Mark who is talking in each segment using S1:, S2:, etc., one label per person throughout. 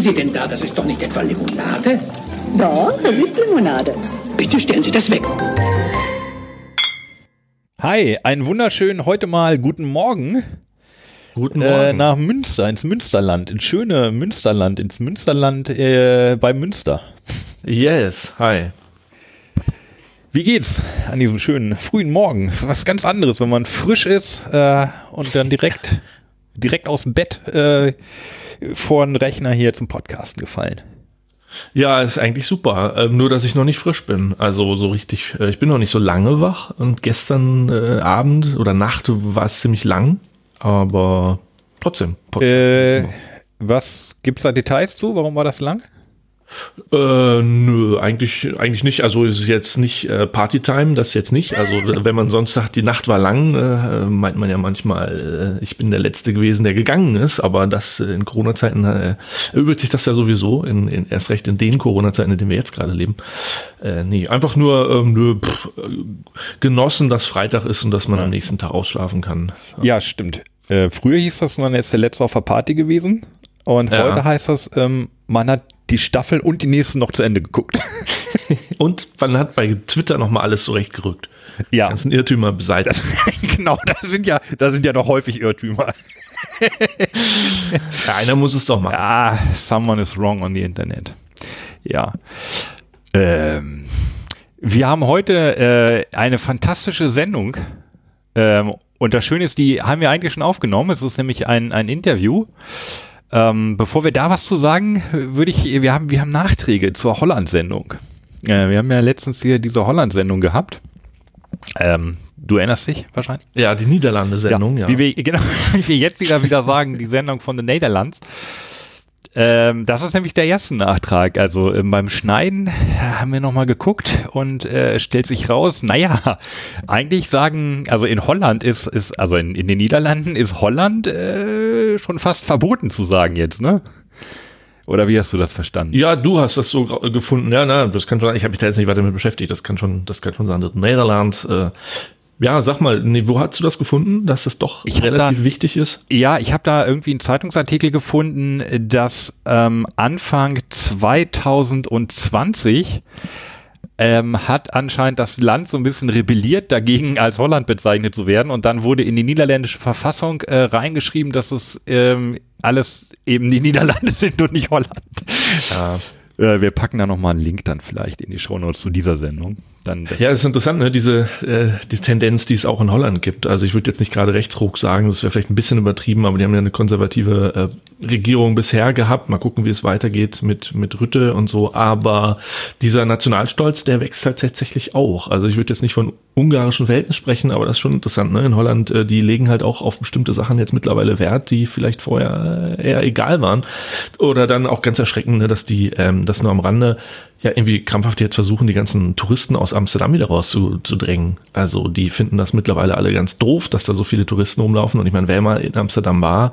S1: trinken Sie denn da? Das ist doch nicht etwa Limonade?
S2: Doch, das ist Limonade.
S1: Bitte stellen Sie das weg.
S3: Hi, einen wunderschönen heute mal guten Morgen.
S4: Guten
S3: Äh,
S4: Morgen.
S3: nach Münster, ins Münsterland, ins schöne Münsterland, ins Münsterland äh, bei Münster.
S4: yes, hi.
S3: Wie geht's an diesem schönen frühen Morgen? Ist was ganz anderes, wenn man frisch ist äh, und dann direkt direkt aus dem Bett äh, vor den Rechner hier zum Podcasten gefallen.
S4: Ja, ist eigentlich super. Ähm, nur, dass ich noch nicht frisch bin. Also so richtig, äh, ich bin noch nicht so lange wach. Und gestern äh, Abend oder Nacht war es ziemlich lang. Aber trotzdem.
S3: Äh, was gibt's da Details zu? Warum war das lang?
S4: Äh, nö, eigentlich, eigentlich nicht. Also es ist jetzt nicht äh, Partytime, das jetzt nicht. Also wenn man sonst sagt, die Nacht war lang, äh, meint man ja manchmal, äh, ich bin der Letzte gewesen, der gegangen ist. Aber das äh, in Corona-Zeiten äh, übt sich das ja sowieso, in, in, erst recht in den Corona-Zeiten, in denen wir jetzt gerade leben. Äh, nee, einfach nur ähm, nö, pff, äh, genossen, dass Freitag ist und dass man am nächsten Tag ausschlafen kann.
S3: Ja, stimmt. Äh, früher hieß das, man ist der Letzte auf der Party gewesen. Und
S4: Ja.
S3: heute heißt das, ähm, man hat die Staffel und die nächste noch zu Ende geguckt.
S4: Und man hat bei Twitter nochmal alles zurechtgerückt.
S3: ja,
S4: Ganzen Irrtümer beseitigt.
S3: genau, da sind ja, da sind ja noch häufig Irrtümer.
S4: Ja, einer muss es doch machen.
S3: Ah, someone is wrong on the Internet. Ja. Ähm, wir haben heute äh, eine fantastische Sendung. Ähm, und das Schöne ist, die haben wir eigentlich schon aufgenommen. Es ist nämlich ein, ein Interview. Ähm, bevor wir da was zu sagen, würde ich, wir haben, wir haben Nachträge zur Holland-Sendung. Äh, wir haben ja letztens hier diese Holland-Sendung gehabt. Ähm, du erinnerst dich wahrscheinlich?
S4: Ja, die Niederlande-Sendung, ja.
S3: Wie wir, genau, wie wir jetzt wieder, wieder sagen, die Sendung von den Netherlands. Ähm, das ist nämlich der erste Nachtrag. Also ähm, beim Schneiden äh, haben wir nochmal geguckt und äh, stellt sich raus, naja, eigentlich sagen, also in Holland ist, ist also in, in den Niederlanden ist Holland äh, schon fast verboten zu sagen jetzt, ne? Oder wie hast du das verstanden?
S4: Ja, du hast das so gefunden. Ja, na, das kann schon. Ich habe mich da jetzt nicht weiter mit beschäftigt. Das kann schon, das kann schon sein. Das Niederland. Äh, ja, sag mal, nee, wo hast du das gefunden, dass das doch
S3: Ich
S4: relativ
S3: da-
S4: wichtig ist?
S3: Ja, ich habe da irgendwie einen Zeitungsartikel gefunden, dass ähm, Anfang 2020 ähm, hat anscheinend das Land so ein bisschen rebelliert dagegen, als Holland bezeichnet zu werden. Und dann wurde in die niederländische Verfassung äh, reingeschrieben, dass es ähm, alles eben die Niederlande sind und nicht Holland. Äh, wir packen da nochmal einen Link dann vielleicht in die Shownotes zu dieser Sendung. Dann
S4: Ja, ist interessant, ne? diese äh, die Tendenz, die es auch in Holland gibt. Also ich würde jetzt nicht gerade Rechtsruck sagen, das wäre vielleicht ein bisschen übertrieben, aber die haben ja eine konservative äh, Regierung bisher gehabt. Mal gucken, wie es weitergeht mit mit Rütte und so. Aber dieser Nationalstolz, der wächst halt tatsächlich auch. Also ich würde jetzt nicht von ungarischen Verhältnissen sprechen, aber das ist schon interessant. Ne? In Holland, äh, die legen halt auch auf bestimmte Sachen jetzt mittlerweile Wert, die vielleicht vorher äh, eher egal waren. Oder dann auch ganz erschreckend, ne, dass die ähm, das nur am Rande ja irgendwie krampfhaft jetzt versuchen, die ganzen Touristen aus Amsterdam wieder rauszudrängen. Also die finden das mittlerweile alle ganz doof, dass da so viele Touristen rumlaufen. Und ich meine, wer mal in Amsterdam war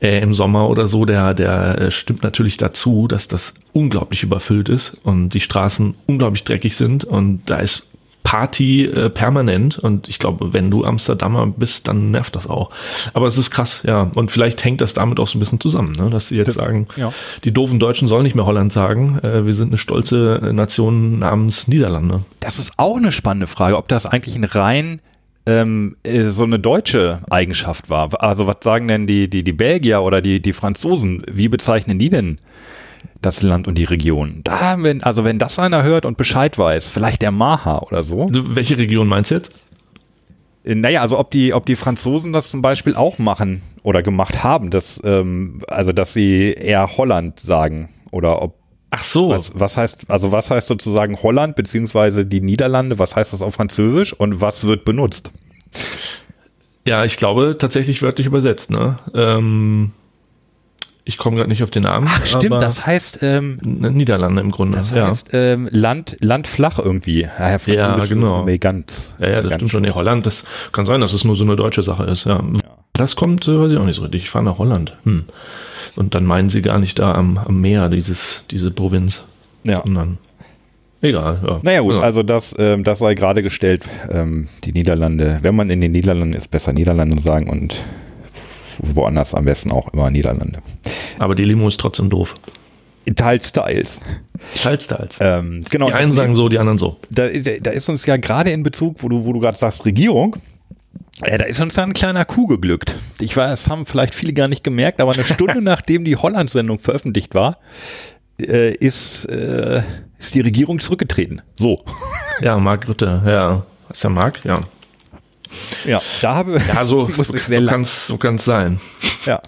S4: äh, im Sommer oder so, der, der äh, stimmt natürlich dazu, dass das unglaublich überfüllt ist und die Straßen unglaublich dreckig sind. Und da ist Party äh, permanent und ich glaube, wenn du Amsterdamer bist, dann nervt das auch. Aber es ist krass, ja. Und vielleicht hängt das damit auch so ein bisschen zusammen, ne? dass sie jetzt
S3: Das-
S4: sagen,
S3: ja.
S4: die doofen Deutschen sollen nicht mehr Holland sagen. Äh, wir sind eine stolze Nation namens Niederlande.
S3: Das ist auch eine spannende Frage, ob das eigentlich ein rein ähm, äh, so eine deutsche Eigenschaft war. Also was sagen denn die, die, die Belgier oder die, die Franzosen? Wie bezeichnen die denn das Land und die Region? Da, wenn, also wenn das einer hört und Bescheid weiß, vielleicht der Maha oder so.
S4: Welche Region meinst du jetzt?
S3: Äh, Naja, also ob die, ob die Franzosen das zum Beispiel auch machen oder gemacht haben, dass, ähm, also dass sie eher Holland sagen oder ob
S4: Ach so.
S3: Was, was heißt, also was heißt sozusagen Holland beziehungsweise die Niederlande, was heißt das auf Französisch und was wird benutzt?
S4: Ja, ich glaube tatsächlich wörtlich übersetzt. Ne? Ähm, ich komme gerade nicht auf den Namen.
S3: Ach stimmt, das heißt, ähm,
S4: Niederlande im Grunde.
S3: das
S4: ja.
S3: heißt ähm, Land, Land flach irgendwie. Ja,
S4: Ja,
S3: Französisch
S4: genau.
S3: Ganz,
S4: Ja, ja, das stimmt schon. Nee, Holland, das kann sein, dass es nur so eine deutsche Sache ist. Ja. Das kommt, äh, weiß ich auch nicht so richtig. Ich fahre nach Holland. Hm. Und dann meinen sie gar nicht da am, am Meer, dieses, diese Provinz.
S3: Ja.
S4: Sondern, egal. Ja.
S3: Naja gut,
S4: Ja.
S3: also das, ähm, das sei gerade gestellt, ähm, die Niederlande, wenn man in den Niederlanden ist, besser Niederlande sagen und woanders am besten auch immer Niederlande.
S4: Aber die Limo ist trotzdem doof.
S3: Teils, teils.
S4: Teils, teils.
S3: Ähm, genau.
S4: die einen sagen so, die anderen so.
S3: da, da, da ist uns ja gerade in Bezug, wo du, wo du gerade sagst, Regierung, äh, da ist uns da ein kleiner Kuh geglückt. Ich weiß, das haben vielleicht viele gar nicht gemerkt, aber eine Stunde nachdem die Holland-Sendung veröffentlicht war, äh, ist, äh, ist die Regierung zurückgetreten. So.
S4: Ja, Marc Rutte, ja. Ist der Marc? Ja.
S3: Ja, da habe
S4: Ja, so,
S3: ich
S4: so, so kann es so kann's sein.
S3: Ja,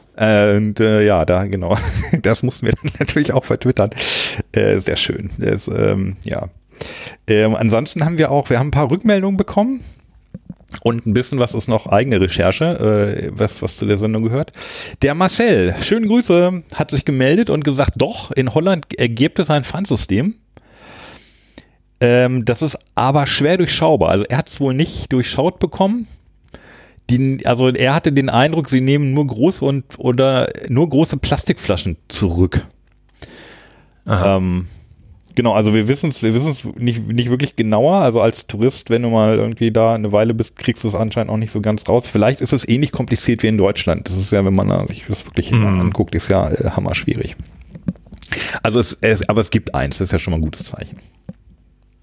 S3: und äh, ja, da genau. Das mussten wir dann natürlich auch vertwittern. Äh, sehr schön. Das, ähm, ja. Ähm, ansonsten haben wir auch, wir haben ein paar Rückmeldungen bekommen und ein bisschen was ist noch eigene Recherche, äh, was, was zu der Sendung gehört. Der Marcel, schöne Grüße, hat sich gemeldet und gesagt, doch, in Holland gibt es ein Pfandsystem. Ähm, das ist aber schwer durchschaubar. Also er hat es wohl nicht durchschaut bekommen. Die, also er hatte den Eindruck, sie nehmen nur große und oder nur große Plastikflaschen zurück. Ähm, genau, also wir wissen es, wir wissen es nicht, nicht wirklich genauer. Also als Tourist, wenn du mal irgendwie da eine Weile bist, kriegst du es anscheinend auch nicht so ganz raus. Vielleicht ist es ähnlich kompliziert wie in Deutschland. Das ist ja, wenn man sich das wirklich
S4: Mhm.
S3: anguckt, ist ja äh, hammer schwierig. Also es, es, aber es gibt eins, das ist ja schon mal ein gutes Zeichen.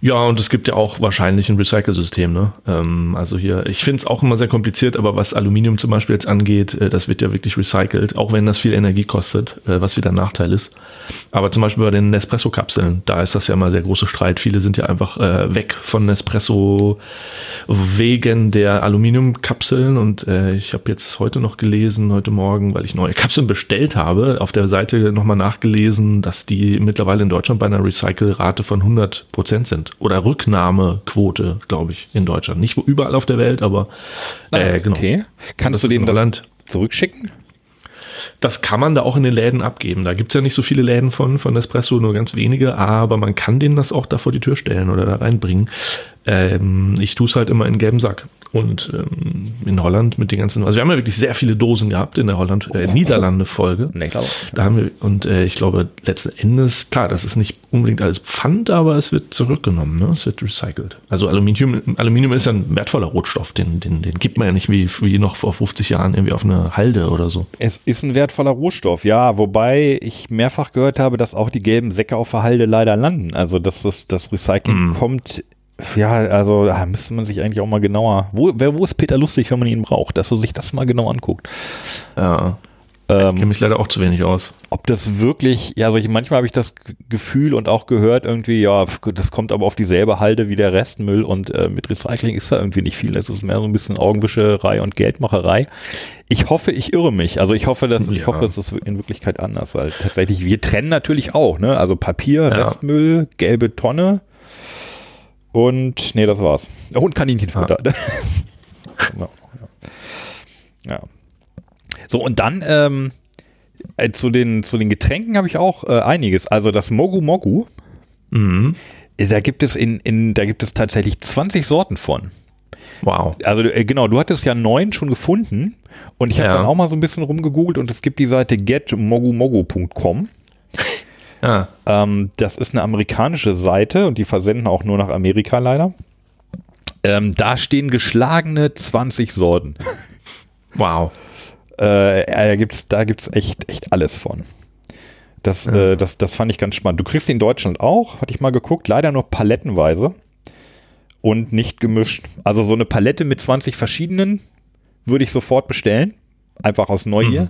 S4: Ja, und es gibt ja auch wahrscheinlich ein Recycle-System. Ne? Ähm, also hier, ich finde es auch immer sehr kompliziert, aber was Aluminium zum Beispiel jetzt angeht, äh, das wird ja wirklich recycelt, auch wenn das viel Energie kostet, äh, was wieder ein Nachteil ist. Aber zum Beispiel bei den Nespresso-Kapseln, da ist das ja immer sehr große Streit. Viele sind ja einfach äh, weg von Nespresso wegen der Aluminiumkapseln. Und äh, ich habe jetzt heute noch gelesen, heute Morgen, weil ich neue Kapseln bestellt habe, auf der Seite nochmal nachgelesen, dass die mittlerweile in Deutschland bei einer Recycle-Rate von 100 Prozent sind. Oder Rücknahmequote, glaube ich, in Deutschland. Nicht überall auf der Welt, aber äh, genau.
S3: Okay. Kannst
S4: Das
S3: du denen das
S4: Holland.
S3: zurückschicken?
S4: Das kann man da auch in den Läden abgeben. Da gibt's ja nicht so viele Läden von, von Nespresso, nur ganz wenige, aber man kann denen das auch da vor die Tür stellen oder da reinbringen. Ähm, ich tue es halt immer in gelben Sack. Und ähm, in Holland mit den ganzen, also wir haben ja wirklich sehr viele Dosen gehabt in der Holland, äh, Niederlande-Folge.
S3: Nee, glaube
S4: Da haben wir, und äh, ich glaube, letzten Endes, klar, das ist nicht unbedingt alles Pfand, aber es wird zurückgenommen, ne? es wird recycelt. Also Aluminium, Aluminium ist ja ein wertvoller Rohstoff, den, den, den gibt man ja nicht wie, wie noch vor 50 Jahren irgendwie auf eine Halde oder so.
S3: Es ist ein wertvoller Rohstoff, ja, wobei ich mehrfach gehört habe, dass auch die gelben Säcke auf der Halde leider landen. Also dass das, das Recycling kommt, ja, also da müsste man sich eigentlich auch mal genauer. Wo, wer, wo ist Peter lustig, wenn man ihn braucht, dass er sich das mal genau anguckt.
S4: Ja,
S3: Ähm,
S4: kenne mich leider auch zu wenig aus.
S3: ob das wirklich, ja, also ich, manchmal habe ich das Gefühl und auch gehört irgendwie, ja, das kommt aber auf dieselbe Halde wie der Restmüll und äh, mit Recycling ist da irgendwie nicht viel. Es ist mehr so ein bisschen Augenwischerei und Geldmacherei. Ich hoffe, ich irre mich. Also ich hoffe, dass ich
S4: Ja.
S3: hoffe, es ist in Wirklichkeit anders, weil tatsächlich wir trennen natürlich auch, ne? Also Papier,
S4: Ja.
S3: Restmüll, gelbe Tonne und nee, das war's. Oh, Und Kaninchenfutter. ja. ja. So und dann ähm, äh, zu den zu den Getränken habe ich auch äh, einiges. Also das Mogu Mogu,
S4: Mhm.
S3: äh, da gibt es in in da gibt es tatsächlich 20 Sorten von.
S4: Wow.
S3: Also äh, genau, du hattest ja neun schon gefunden und ich habe
S4: Ja.
S3: dann auch mal so ein bisschen rumgegoogelt und es gibt die Seite getmogumogu.com.
S4: Ja,
S3: Ähm, das ist eine amerikanische Seite und die versenden auch nur nach Amerika leider. Ähm, da stehen geschlagene 20 Sorten.
S4: wow.
S3: Äh, da gibt's, da gibt's echt, echt alles von. Das, äh, das, das fand ich ganz spannend. Du kriegst die in Deutschland auch, hatte ich mal geguckt, leider nur palettenweise und nicht gemischt. Also so eine Palette mit 20 verschiedenen würde ich sofort bestellen, einfach aus Neugier.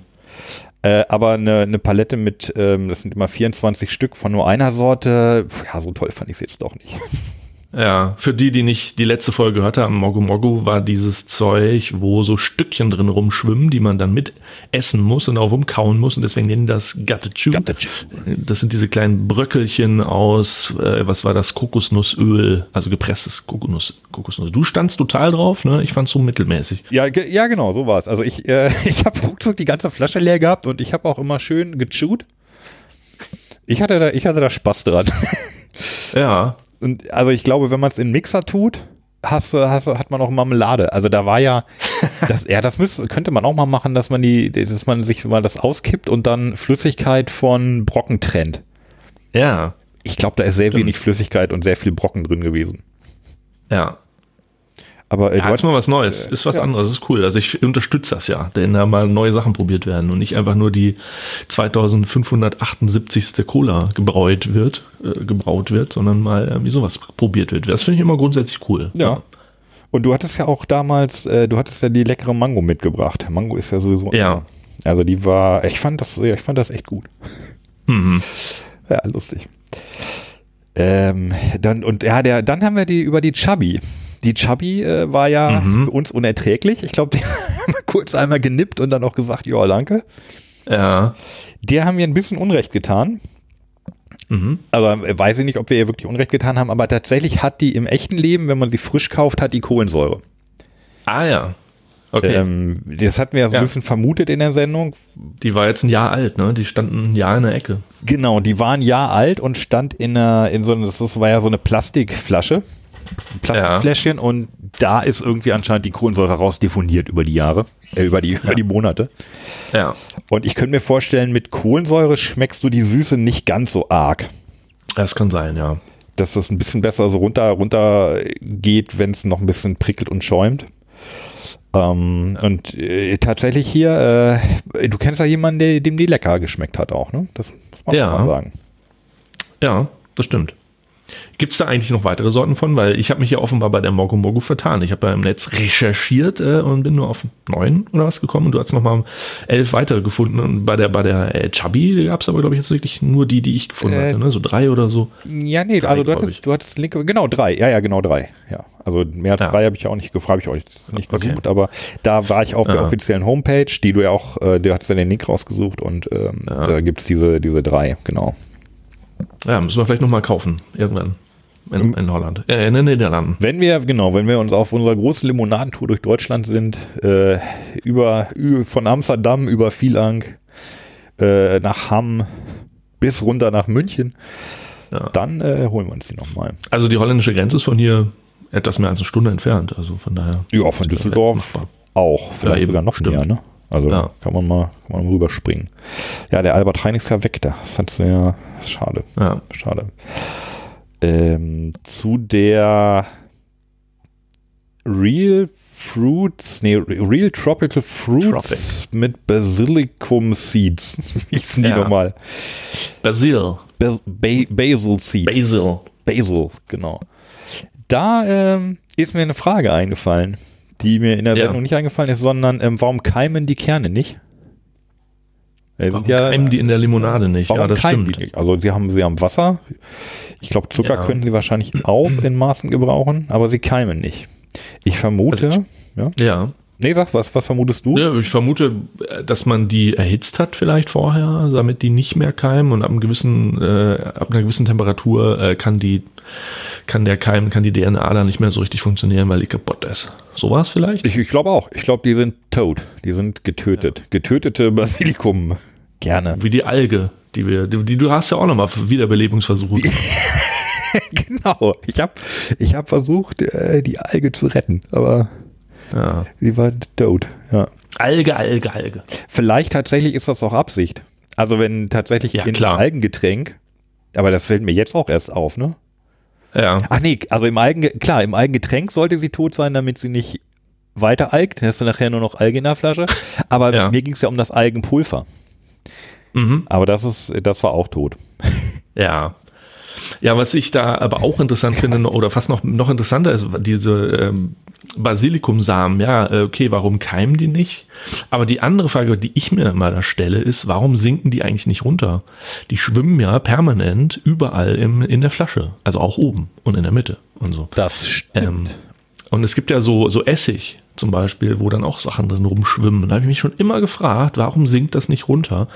S3: Äh, aber eine, eine Palette mit, ähm, das sind immer 24 Stück von nur einer Sorte, ja, so toll fand ich es jetzt doch nicht.
S4: Ja, für die, die nicht die letzte Folge gehört haben, Mogu Mogu war dieses Zeug, wo so Stückchen drin rumschwimmen, die man dann mit essen muss und auch rumkauen muss und deswegen nennen das Gattechu.
S3: Gattechu.
S4: Das sind diese kleinen Bröckelchen aus, äh, was war das, Kokosnussöl, also gepresstes Kokosnuss, Kokosnuss. Du standst total drauf, ne? Ich fand's so mittelmäßig.
S3: Ja, ge- ja, genau, so war's. Also ich, äh, ich habe ruckzuck die ganze Flasche leer gehabt und ich habe auch immer schön gechewt. Ich hatte da, ich hatte da Spaß dran.
S4: Ja,
S3: Und also ich glaube, wenn man es in Mixer tut, hast, hast, hat man auch Marmelade. Also da war ja, das, ja, das müsste, könnte man auch mal machen, dass man die, dass man sich mal das auskippt und dann Flüssigkeit von Brocken trennt.
S4: ja,
S3: Ich glaube, da ist sehr wenig Flüssigkeit und sehr viel Brocken drin gewesen.
S4: ja.
S3: Aber äh,
S4: Ja, ist mal was Neues, ist was anderes, ist cool. Also ich unterstütze das ja, denn da mal neue Sachen probiert werden und nicht einfach nur die 2578. Cola gebraut wird, äh, gebraut wird, sondern mal irgendwie sowas probiert wird. Das finde ich immer grundsätzlich cool.
S3: Ja. Und du hattest ja auch damals, äh, du hattest ja die leckere Mango mitgebracht. Mango ist ja sowieso.
S4: Ja.
S3: Also die war, ich fand das, ja, ich fand das echt gut.
S4: Mhm.
S3: Ja, lustig. Ähm, dann, und ja, der, dann haben wir die über die Chubby. Die Chubby äh, war ja
S4: Mhm.
S3: für uns unerträglich. Ich glaube, die haben wir kurz einmal genippt und dann auch gesagt, ja, danke.
S4: Ja.
S3: Der haben wir ein bisschen Unrecht getan.
S4: Mhm.
S3: Also weiß ich nicht, ob wir ihr wirklich Unrecht getan haben, aber tatsächlich hat die im echten Leben, wenn man sie frisch kauft, hat die Kohlensäure.
S4: Ah ja. Okay.
S3: Ähm, das hatten wir ja so ein bisschen vermutet in der Sendung.
S4: die war jetzt ein Jahr alt, ne? Die standen ein Jahr in der Ecke.
S3: Genau, die war ein Jahr alt und stand in einer, in so einer, das war ja so eine Plastikflasche, ein Plastikfläschchen und da ist irgendwie anscheinend die Kohlensäure rausdefoniert über die Jahre, äh, über die, über die Monate.
S4: Ja.
S3: Und ich könnte mir vorstellen, mit Kohlensäure schmeckst du die Süße nicht ganz so arg.
S4: Das kann sein, ja.
S3: Dass das ein bisschen besser so runter, runter geht, wenn es noch ein bisschen prickelt und schäumt. Ähm, und äh, tatsächlich hier, äh, du kennst ja jemanden, der, dem die lecker geschmeckt hat auch, ne? Das muss man
S4: Ja.
S3: mal sagen.
S4: Ja, das stimmt. Gibt es da eigentlich noch weitere Sorten von? Weil ich habe mich ja offenbar bei der Mogo Mogo vertan. Ich habe ja im Netz recherchiert äh, und bin nur auf neun oder was gekommen. Und du hast noch mal elf weitere gefunden. Und bei der bei der äh, Chubby gab es aber, glaube ich, jetzt wirklich nur die, die ich gefunden
S3: Äh,
S4: hatte. Ne? So drei oder so.
S3: Ja, nee,
S4: Drei,
S3: also du
S4: ich.
S3: hattest, du hattest linke, genau drei, ja, ja, genau drei, ja. Also mehr als
S4: Ja.
S3: drei habe ich auch nicht gefragt, habe ich euch nicht
S4: Okay.
S3: gesucht, aber da war ich auf der
S4: Ja.
S3: offiziellen Homepage, die du ja auch, äh, du hattest ja den Link rausgesucht und ähm,
S4: Ja.
S3: da gibt's diese, diese drei, genau.
S4: Ja, müssen wir vielleicht noch mal kaufen. Irgendwann. In, in Holland. Äh, in den Niederlanden.
S3: Wenn wir, genau, wenn wir uns auf unserer großen Limonadentour durch Deutschland sind, äh, über, von Amsterdam über Vielang, äh, nach Hamm bis runter nach München,
S4: Ja.
S3: dann äh, holen wir uns die nochmal.
S4: Also die holländische Grenze ist von hier etwas mehr als eine Stunde entfernt. Also von daher.
S3: Ja, von Düsseldorf auch, vielleicht
S4: eben,
S3: sogar noch
S4: stimmt.
S3: näher, ne? Also
S4: Ja.
S3: kann man mal, kann man mal rüberspringen. Ja, der Albert Heijn ist ja weg da. Das ist ja ist schade.
S4: Ja.
S3: Schade. Ähm, zu der Real Fruits, nee, Real Tropical Fruits mit Basilicum Seeds. Wie hießen die
S4: Ja.
S3: nochmal?
S4: Basil.
S3: Bas ba Basil Seed.
S4: Basil.
S3: Basil, genau. Da ähm, ist mir eine Frage eingefallen, die mir in der
S4: Ja.
S3: Sendung nicht eingefallen ist, sondern ähm, warum keimen die Kerne nicht? Äh,
S4: Warum
S3: ja-
S4: keimen die in der Limonade nicht?
S3: Warum
S4: ja, das
S3: keimen
S4: stimmt.
S3: die nicht? Also sie haben, sie haben Wasser. Ich glaube, Zucker
S4: Ja.
S3: können sie wahrscheinlich auch in Maßen gebrauchen, aber sie keimen nicht. Ich vermute,
S4: Also
S3: ja.
S4: Ja.
S3: Nee, sag, was, was vermutest du?
S4: ja, ich vermute, äh, dass man die erhitzt hat vielleicht vorher, damit die nicht mehr keimen und ab, einem gewissen, äh, ab einer gewissen Temperatur äh, kann die kann der Keim, kann die DNA dann nicht mehr so richtig funktionieren, weil die kaputt ist. So war es vielleicht?
S3: Ich, ich glaube auch. Ich glaube, die sind tot. Die sind getötet. Getötete Basilikum. Gerne.
S4: Wie die Alge, die wir, die, die du hast ja auch nochmal Wiederbelebungsversuche.
S3: genau. Ich habe ich hab versucht, äh, die Alge zu retten, aber
S4: Ja.
S3: sie war tot. Ja.
S4: Alge, Alge, Alge.
S3: Vielleicht tatsächlich ist das auch Absicht. Also wenn tatsächlich
S4: Ja,
S3: in
S4: klar.
S3: Algengetränk, aber das fällt mir jetzt auch erst auf, ne?
S4: Ja.
S3: Ach nee, also im Algen, klar, im Algengetränk sollte sie tot sein, damit sie nicht weiter algt. Dann hast du nachher nur noch Alge in der Flasche. Aber
S4: Ja.
S3: mir ging es ja um das Algenpulver.
S4: Mhm.
S3: Aber das ist, das war auch tot.
S4: Ja. Ja, was ich da aber auch interessant finde, oder fast noch, noch interessanter ist, diese ähm, Basilikumsamen, ja, äh, okay, warum keimen die nicht? Aber die andere Frage, die ich mir mal da stelle, ist, warum sinken die eigentlich nicht runter? Die schwimmen ja permanent überall im, in der Flasche, also auch oben und in der Mitte und so.
S3: Das stimmt.
S4: Ähm, und es gibt ja so, so Essig zum Beispiel, wo dann auch Sachen drin rumschwimmen. Da habe ich mich schon immer gefragt, warum sinkt das nicht runter?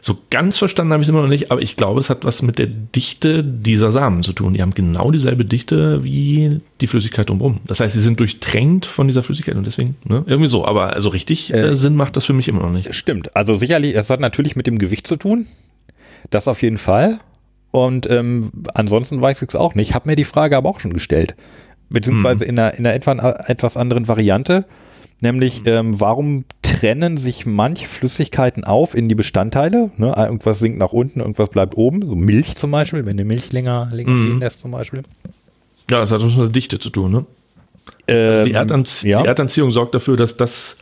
S4: So ganz verstanden habe ich es immer noch nicht, aber ich glaube, es hat was mit der Dichte dieser Samen zu tun. Die haben genau dieselbe Dichte wie die Flüssigkeit drumherum. Das heißt, sie sind durchtränkt von dieser Flüssigkeit und deswegen, ne? Irgendwie so. Aber also richtig äh, Sinn macht das für mich immer noch nicht.
S3: Stimmt. Also sicherlich, es hat natürlich mit dem Gewicht zu tun. Das auf jeden Fall. Und ähm, ansonsten weiß ich es auch nicht. Habe mir die Frage aber auch schon gestellt. Beziehungsweise in einer, in einer etwa, etwas anderen Variante. Nämlich, ähm, warum trennen sich manche Flüssigkeiten auf in die Bestandteile? Ne? Irgendwas sinkt nach unten, irgendwas bleibt oben. So Milch zum Beispiel, wenn du Milch länger, länger
S4: Mhm.
S3: stehen lässt zum Beispiel.
S4: Ja, das hat was mit der Dichte zu tun, ne?
S3: Ähm,
S4: Die, Erdanzie
S3: ja.
S4: die Erdanziehung sorgt dafür, dass das,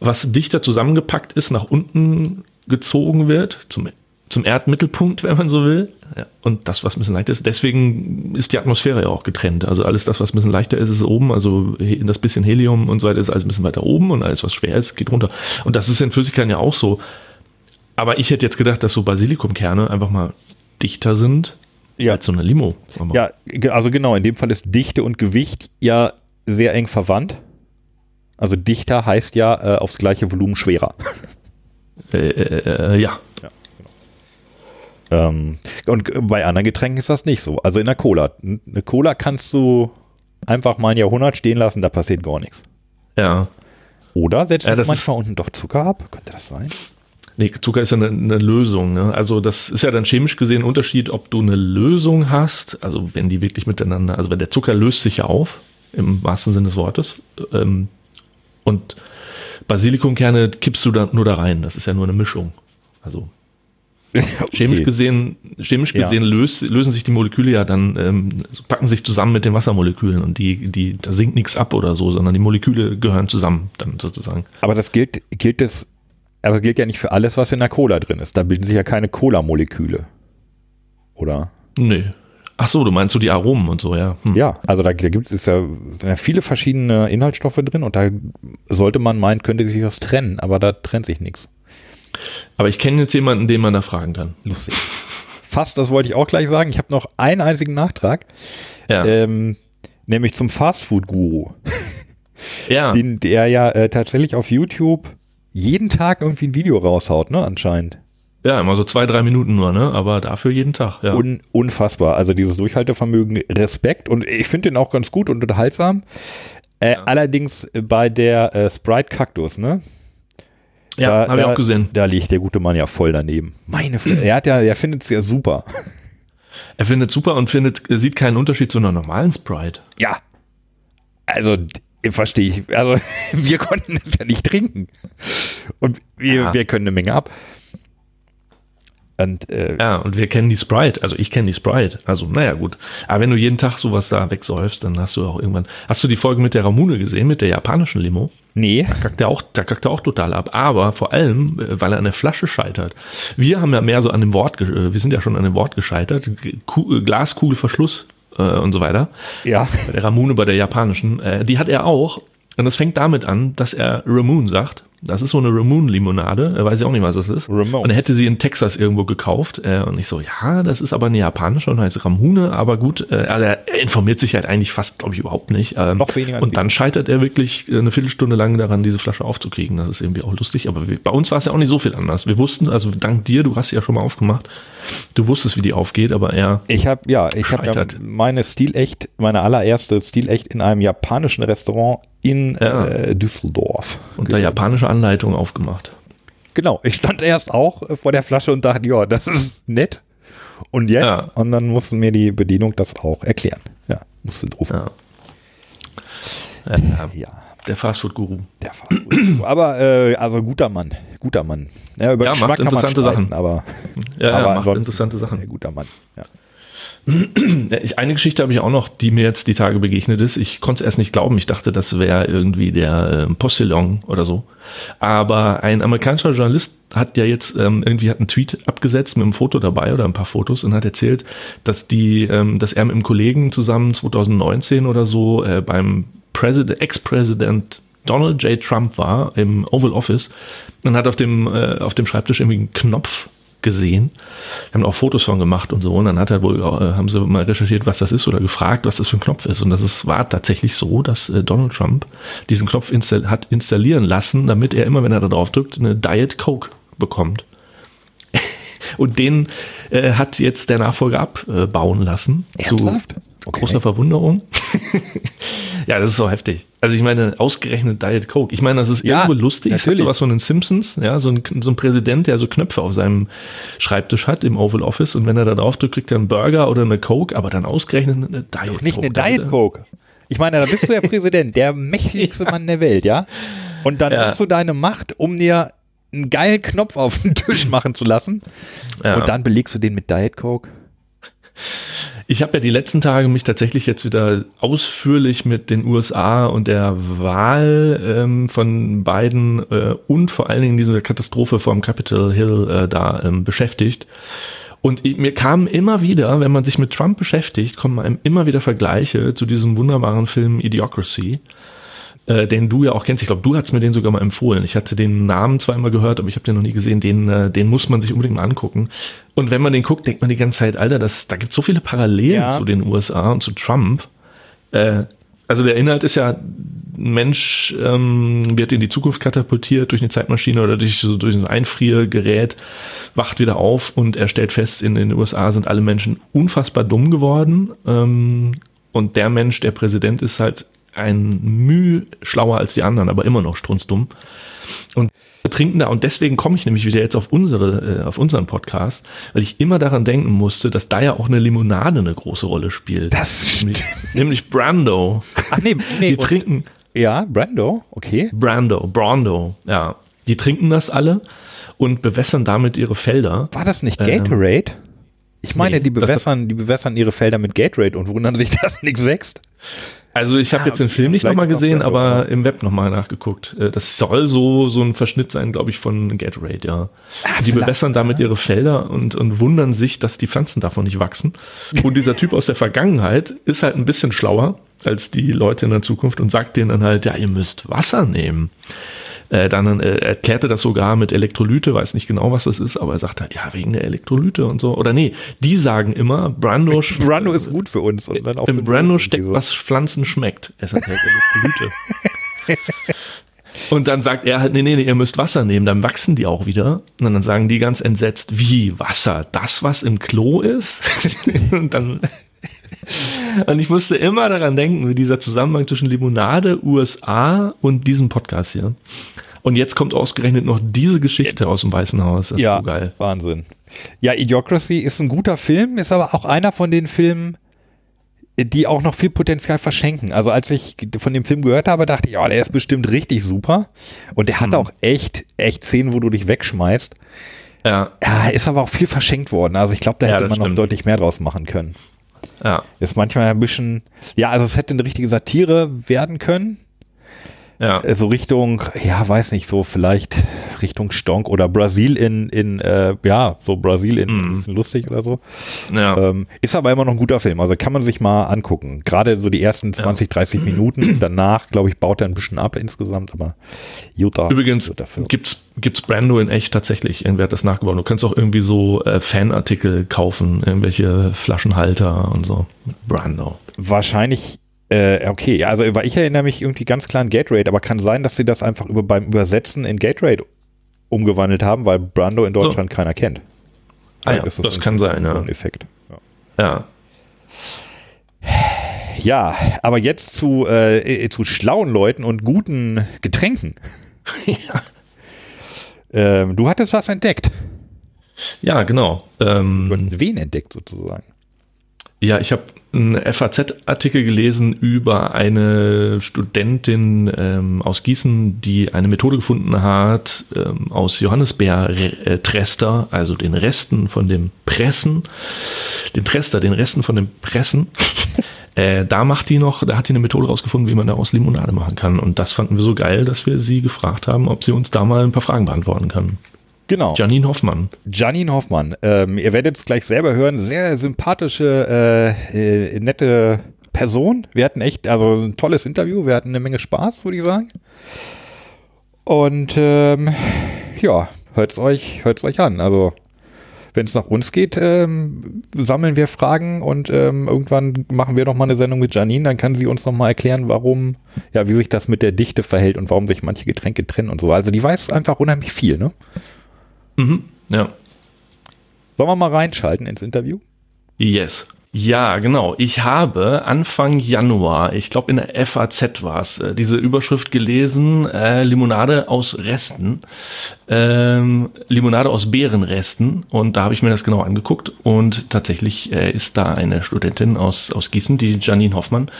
S4: was dichter zusammengepackt ist, nach unten gezogen wird, zum, zum Erdmittelpunkt, wenn man so will. Ja, und das, was ein bisschen leichter ist, deswegen ist die Atmosphäre ja auch getrennt. Also alles das, was ein bisschen leichter ist, ist oben, also das bisschen Helium und so weiter ist alles ein bisschen weiter oben und alles, was schwer ist, geht runter. Und das ist in Flüssigkeiten ja auch so. Aber ich hätte jetzt gedacht, dass so Basilikumkerne einfach mal dichter sind
S3: Ja.
S4: als so eine Limo. Aber
S3: Ja, also genau, in dem Fall ist Dichte und Gewicht ja sehr eng verwandt. Also dichter heißt ja äh, aufs gleiche Volumen schwerer.
S4: äh, äh, äh, ja.
S3: Ähm, und bei anderen Getränken ist das nicht so. Also in der Cola. Eine Cola kannst du einfach mal ein Jahrhundert stehen lassen, da passiert gar nichts.
S4: Ja.
S3: Oder setzt
S4: Ja,
S3: manchmal unten doch Zucker ab? Könnte das sein?
S4: Nee, Zucker ist ja eine, eine Lösung. Ne? Also das ist ja dann chemisch gesehen ein Unterschied, ob du eine Lösung hast, also wenn die wirklich miteinander, also wenn der Zucker löst sich ja auf, im wahrsten Sinne des Wortes, ähm, und Basilikumkerne kippst du dann nur da rein. Das ist ja nur eine Mischung. Also chemisch
S3: Okay.
S4: gesehen, chemisch
S3: Ja.
S4: gesehen löst, lösen sich die Moleküle ja dann, ähm, packen sich zusammen mit den Wassermolekülen und die, die, da sinkt nichts ab oder so, sondern die Moleküle gehören zusammen dann sozusagen.
S3: Aber das gilt, gilt das, aber gilt ja nicht für alles, was in der Cola drin ist. Da bilden sich ja keine Cola-Moleküle. Oder?
S4: Nee. Ach so, du meinst so die Aromen und so, ja. Hm.
S3: Ja, also da, da gibt es ja, ja viele verschiedene Inhaltsstoffe drin und da sollte man meinen, könnte sich was trennen, aber da trennt sich nichts.
S4: Aber ich kenne jetzt jemanden, den man da fragen kann.
S3: Lustig. Fast, das wollte ich auch gleich sagen. Ich habe noch einen einzigen Nachtrag,
S4: Ja.
S3: ähm, nämlich zum Fastfood-Guru,
S4: ja.
S3: den der ja äh, tatsächlich auf YouTube jeden Tag irgendwie ein Video raushaut, ne, anscheinend.
S4: ja, immer so zwei, drei Minuten nur, ne? Aber dafür jeden Tag, ja.
S3: Un unfassbar. Also dieses Durchhaltevermögen, Respekt und ich finde den auch ganz gut und unterhaltsam. Äh, Allerdings bei der äh, Sprite Cactus, ne?
S4: Ja, habe ich auch gesehen.
S3: Da liegt der gute Mann ja voll daneben. Meine Fresse. Er hat ja, er findet es ja super.
S4: Er findet super und findet, sieht keinen Unterschied zu einer normalen Sprite.
S3: Ja. Also, verstehe ich. Also, wir konnten es ja nicht trinken. Und wir,
S4: Ja.
S3: wir können eine Menge ab. Und, äh,
S4: Ja, und wir kennen die Sprite. Also ich kenne die Sprite. Also, naja, gut. Aber wenn du jeden Tag sowas da wegsäufst, dann hast du auch irgendwann. Hast du die Folge mit der Ramune gesehen, mit der japanischen Limo?
S3: Nee.
S4: Da kackt er auch, da kackt er auch total ab. Aber vor allem, äh, weil er an der Flasche scheitert. Wir haben ja mehr so an dem Wort, äh, wir sind ja schon an dem Wort gescheitert. Äh, Glaskugelverschluss äh, und so weiter.
S3: Ja.
S4: Bei der Ramune, bei der japanischen. Äh, die hat er auch. Und das fängt damit an, dass er Ramune sagt. Das ist so eine Ramune-Limonade. Er weiß ja auch nicht, was das ist.
S3: Ramones.
S4: Und er hätte sie in Texas irgendwo gekauft. Äh, und ich so, ja, das ist aber eine japanische und heißt Ramune. Aber gut, äh, also er informiert sich halt eigentlich fast, glaube ich, überhaupt nicht. Ähm,
S3: Noch weniger
S4: und dann scheitert er wirklich äh, eine Viertelstunde lang daran, diese Flasche aufzukriegen. Das ist irgendwie auch lustig. Aber wir, bei uns war es ja auch nicht so viel anders. Wir wussten, also dank dir, du hast sie ja schon mal aufgemacht. Du wusstest, wie die aufgeht, aber er,
S3: Ich habe ja, ich habe ja meine Stilecht, meine allererste Stilecht in einem japanischen Restaurant in
S4: Ja.
S3: äh, Düsseldorf.
S4: unter japanischer Anleitung aufgemacht.
S3: Genau, ich stand erst auch äh, vor der Flasche und dachte, ja, das ist nett. Und jetzt?
S4: Ja.
S3: Und dann mussten mir die Bedienung das auch erklären. Ja, musste drauf.
S4: Ja. Ja, der Fastfood-Guru.
S3: der Fastfood. aber äh, also guter Mann, guter Mann. Ja, über
S4: Ja,
S3: Geschmack
S4: macht interessante
S3: streiten,
S4: Sachen.
S3: aber,
S4: Ja,
S3: aber
S4: ja macht interessante Sachen.
S3: guter Mann. Ja.
S4: Ich, eine Geschichte habe ich auch noch, die mir jetzt die Tage begegnet ist. Ich konnte es erst nicht glauben. Ich dachte, das wäre irgendwie der ähm, Postillon oder so. Aber ein amerikanischer Journalist hat ja jetzt ähm, irgendwie hat einen Tweet abgesetzt mit einem Foto dabei oder ein paar Fotos und hat erzählt, dass die, ähm, dass er mit einem Kollegen zusammen 2019 oder so äh, beim President, Ex-Präsident Donald J. Trump war im Oval Office und hat auf dem, äh, auf dem Schreibtisch irgendwie einen Knopf gesehen. Haben auch Fotos von gemacht und so. Und dann hat er wohl, äh, haben sie mal recherchiert, was das ist oder gefragt, was das für ein Knopf ist. Und das ist, war tatsächlich so, dass äh, Donald Trump diesen Knopf install hat installieren lassen, damit er immer, wenn er da drauf drückt, eine Diet Coke bekommt. und den äh, hat jetzt der Nachfolger abbauen lassen.
S3: Ernsthaft?
S4: Zu
S3: Okay.
S4: großer Verwunderung. ja, das ist so heftig. Also ich meine, ausgerechnet Diet Coke. Ich meine, das ist
S3: Ja,
S4: irgendwo lustig. Es hat
S3: natürlich.
S4: sowas von den Simpsons, ja, so ein, so ein Präsident, der so Knöpfe auf seinem Schreibtisch hat im Oval Office und wenn er da drauf drückt, kriegt er einen Burger oder eine Coke, aber dann ausgerechnet eine Diet
S3: Nicht
S4: Coke.
S3: eine Diet Coke. Ich meine, da bist du ja Präsident, der mächtigste Mann der Welt, ja? Und dann
S4: Ja.
S3: nutzt du deine Macht, um dir einen geilen Knopf auf den Tisch machen zu lassen.
S4: Ja.
S3: Und dann belegst du den mit Diet Coke.
S4: Ich habe ja die letzten Tage mich tatsächlich jetzt wieder ausführlich mit den USA und der Wahl ähm, von Biden äh, und vor allen Dingen dieser Katastrophe vom Capitol Hill äh, da ähm, beschäftigt. Und ich, mir kamen immer wieder, wenn man sich mit Trump beschäftigt, kommen einem immer wieder Vergleiche zu diesem wunderbaren Film Idiocracy äh, den du ja auch kennst. Ich glaube, du hast mir den sogar mal empfohlen. Ich hatte den Namen zwar immer gehört, aber ich habe den noch nie gesehen. Den, äh, den muss man sich unbedingt mal angucken. Und wenn man den guckt, denkt man die ganze Zeit, Alter, das, da gibt so viele Parallelen ja. zu den USA und zu Trump. Äh, also der Inhalt ist ja, ein Mensch ähm, wird in die Zukunft katapultiert durch eine Zeitmaschine oder durch, so, durch ein Einfriergerät, wacht wieder auf und er stellt fest, in den USA sind alle Menschen unfassbar dumm geworden. Ähm, und der Mensch, der Präsident ist halt ein Müh schlauer als die anderen, aber immer noch strunzdumm. Und trinken da und deswegen komme ich nämlich wieder jetzt auf unsere, äh, auf unseren Podcast, weil ich immer daran denken musste, dass da ja auch eine Limonade eine große Rolle spielt.
S3: Das
S4: nämlich, nämlich Brando.
S3: Ach nee, nee.
S4: Die trinken.
S3: Ja, Brando, okay.
S4: Brando, Brando, ja. Die trinken das alle und bewässern damit ihre Felder.
S3: War das nicht Gatorade? Ähm, ich meine, nee, die bewässern, die bewässern ihre Felder mit Gatorade und wundern sich, dass nichts wächst.
S4: Also ich habe ja, jetzt den Film nicht nochmal gesehen, aber im Web nochmal nachgeguckt. Äh, das soll so so ein Verschnitt sein, glaube ich, von Gatorade, ja. Ah, die bewässern damit ihre Felder und, und wundern sich, dass die Pflanzen davon nicht wachsen. Und dieser Typ aus der Vergangenheit ist halt ein bisschen schlauer als die Leute in der Zukunft und sagt denen dann halt, ja, ihr müsst Wasser nehmen. Äh, dann äh, erklärte das sogar mit Elektrolyte, weiß nicht genau, was das ist, aber er sagt halt, ja, wegen der Elektrolyte und so. Oder nee, die sagen immer, Brando,
S3: Brando ist gut für uns.
S4: Und dann auch Im Brando steckt, so. was Pflanzen schmeckt. Es enthält Elektrolyte. Und dann sagt er halt, nee, nee, nee, ihr müsst Wasser nehmen, dann wachsen die auch wieder. Und dann sagen die ganz entsetzt, wie Wasser? Das, was im Klo ist? und dann und ich musste immer daran denken, wie dieser Zusammenhang zwischen Limonade, USA und diesem Podcast hier. Und jetzt kommt ausgerechnet noch diese Geschichte aus dem Weißen Haus.
S3: Das ja, so geil. Wahnsinn. Ja, Idiocracy ist ein guter Film, ist aber auch einer von den Filmen, die auch noch viel Potenzial verschenken. Also als ich von dem Film gehört habe, dachte ich, ja, der ist bestimmt richtig super. Und der hat hm. auch echt, echt Szenen, wo du dich wegschmeißt. Ja. ja. Ist aber auch viel verschenkt worden. Also ich glaube, da hätte ja, man stimmt. noch deutlich mehr draus machen können. Ja. Ist manchmal ein bisschen, ja, also es hätte eine richtige Satire werden können. Ja. Äh, so Richtung, ja, weiß nicht, so vielleicht Richtung Stonk oder Brasil in, in äh, ja, so Brasil in mm. lustig oder so. Ja. Ähm, ist aber immer noch ein guter Film, also kann man sich mal angucken. Gerade so die ersten 20, ja. 30 Minuten. Danach, glaube ich, baut er ein bisschen ab insgesamt, aber
S4: Utah. Übrigens gibt's gibt's Brando in echt tatsächlich. Irgendwer hat das nachgebaut. Du kannst auch irgendwie so äh, Fanartikel kaufen, irgendwelche Flaschenhalter und so. Brando.
S3: Wahrscheinlich äh, okay, also ich erinnere mich irgendwie ganz klar an Gatorade, aber kann sein, dass sie das einfach über, beim Übersetzen in Gatorade umgewandelt haben, weil Brando in Deutschland so. keiner kennt.
S4: Ah ja, das, das kann sein, ja.
S3: Effekt.
S4: Ja.
S3: ja. ja. aber jetzt zu, äh, zu schlauen Leuten und guten Getränken. ja. Ähm, du hattest was entdeckt.
S4: Ja, genau.
S3: Ähm, du hast wen entdeckt sozusagen?
S4: Ja, ich habe einen FAZ-Artikel gelesen über eine Studentin ähm, aus Gießen, die eine Methode gefunden hat, ähm, aus Johannisbeer-Trester, also den Resten von dem Pressen, den Trester, den Resten von dem Pressen. äh, da macht die noch, da hat die eine Methode rausgefunden, wie man daraus Limonade machen kann. Und das fanden wir so geil, dass wir sie gefragt haben, ob sie uns da mal ein paar Fragen beantworten kann.
S3: Genau.
S4: Janine Hoffmann.
S3: Janine Hoffmann. Ähm, ihr werdet es gleich selber hören. Sehr sympathische, äh, äh, nette Person. Wir hatten echt, also ein tolles Interview. Wir hatten eine Menge Spaß, würde ich sagen. Und ähm, ja, hört's euch, hört's euch an. Also wenn es nach uns geht, ähm, sammeln wir Fragen und ähm, irgendwann machen wir noch mal eine Sendung mit Janine, dann kann sie uns noch mal erklären, warum, ja, wie sich das mit der Dichte verhält und warum sich manche Getränke trennen und so. Also die weiß einfach unheimlich viel, ne?
S4: Mhm, ja.
S3: Sollen wir mal reinschalten ins Interview?
S4: Yes. Ja, genau. Ich habe Anfang Januar, ich glaube in der FAZ war es, äh, diese Überschrift gelesen, äh, Limonade aus Resten, ähm, Limonade aus Beerenresten und da habe ich mir das genau angeguckt und tatsächlich äh, ist da eine Studentin aus, aus Gießen, die Janine Hoffmann,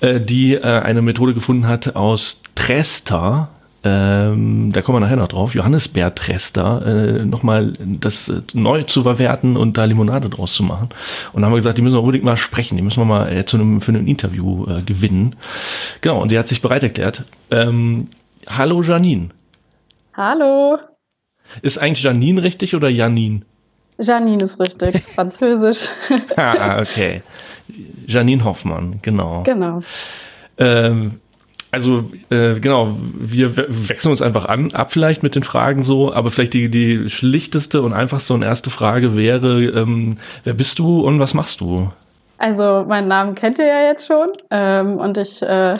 S4: äh, die äh, eine Methode gefunden hat aus Trester, ähm, da kommen wir nachher noch drauf, Johannisbeertrester äh, nochmal das äh, neu zu verwerten und da Limonade draus zu machen. Und da haben wir gesagt, die müssen wir unbedingt mal sprechen, die müssen wir mal äh, zu einem, für ein Interview äh, gewinnen. Genau, und die hat sich bereit erklärt. Ähm, hallo Janine.
S5: Hallo.
S4: Ist eigentlich Janine richtig oder Janine?
S5: Janine ist richtig, ist französisch.
S4: ah, okay. Janine Hoffmann, genau.
S5: Genau.
S4: Ähm, also äh, genau, wir wechseln uns einfach an, ab vielleicht mit den Fragen so, aber vielleicht die, die schlichteste und einfachste und erste Frage wäre, ähm, wer bist du und was machst du?
S5: Also meinen Namen kennt ihr ja jetzt schon ähm, und ich äh,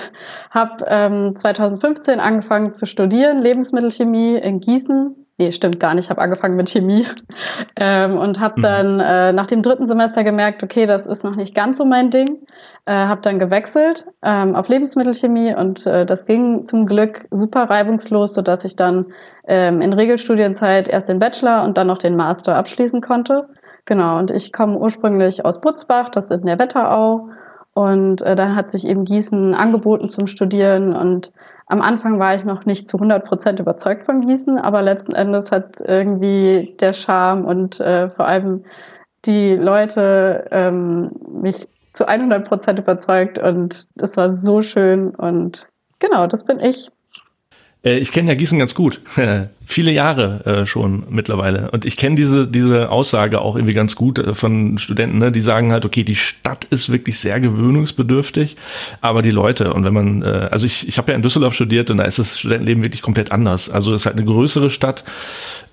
S5: habe ähm, 2015 angefangen zu studieren, Lebensmittelchemie in Gießen. Nee, stimmt gar nicht. Ich habe angefangen mit Chemie ähm, und habe mhm. dann äh, nach dem dritten Semester gemerkt, okay, das ist noch nicht ganz so mein Ding äh, habe dann gewechselt ähm, auf Lebensmittelchemie und äh, das ging zum Glück super reibungslos, sodass ich dann ähm, in Regelstudienzeit erst den Bachelor und dann noch den Master abschließen konnte. Genau, und ich komme ursprünglich aus Butzbach, das ist in der Wetterau. Und äh, dann hat sich eben Gießen angeboten zum Studieren. Und am Anfang war ich noch nicht zu 100 Prozent überzeugt von Gießen, aber letzten Endes hat irgendwie der Charme und äh, vor allem die Leute ähm, mich zu 100 Prozent überzeugt und es war so schön und genau, das bin ich.
S4: Äh, ich kenne ja Gießen ganz gut. Viele Jahre äh, schon mittlerweile. Und ich kenne diese, diese Aussage auch irgendwie ganz gut äh, von Studenten, ne? die sagen halt, okay, die Stadt ist wirklich sehr gewöhnungsbedürftig, aber die Leute, und wenn man, äh, also ich, ich habe ja in Düsseldorf studiert und da ist das Studentenleben wirklich komplett anders. Also es ist halt eine größere Stadt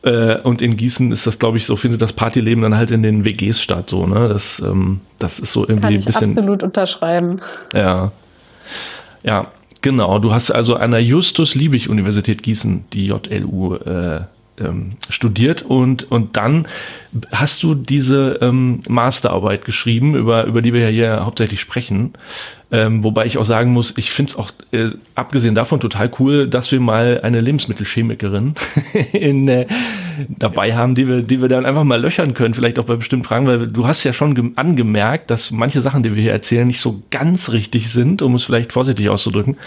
S4: äh, und in Gießen ist das, glaube ich, so findet das Partyleben dann halt in den WGs statt. So, ne? Das, ähm, das ist so irgendwie
S5: Kann
S4: ich ein bisschen.
S5: Absolut unterschreiben.
S4: Ja. Ja, Genau, du hast also an der Justus-Liebig-Universität Gießen, die JLU, äh, ähm, studiert und, und dann hast du diese ähm, Masterarbeit geschrieben, über, über die wir ja hier hauptsächlich sprechen. Ähm, wobei ich auch sagen muss, ich finde es auch äh, abgesehen davon total cool, dass wir mal eine Lebensmittelchemikerin in, äh, dabei haben, die wir, die wir dann einfach mal löchern können, vielleicht auch bei bestimmten Fragen, weil du hast ja schon angemerkt, dass manche Sachen, die wir hier erzählen, nicht so ganz richtig sind, um es vielleicht vorsichtig auszudrücken.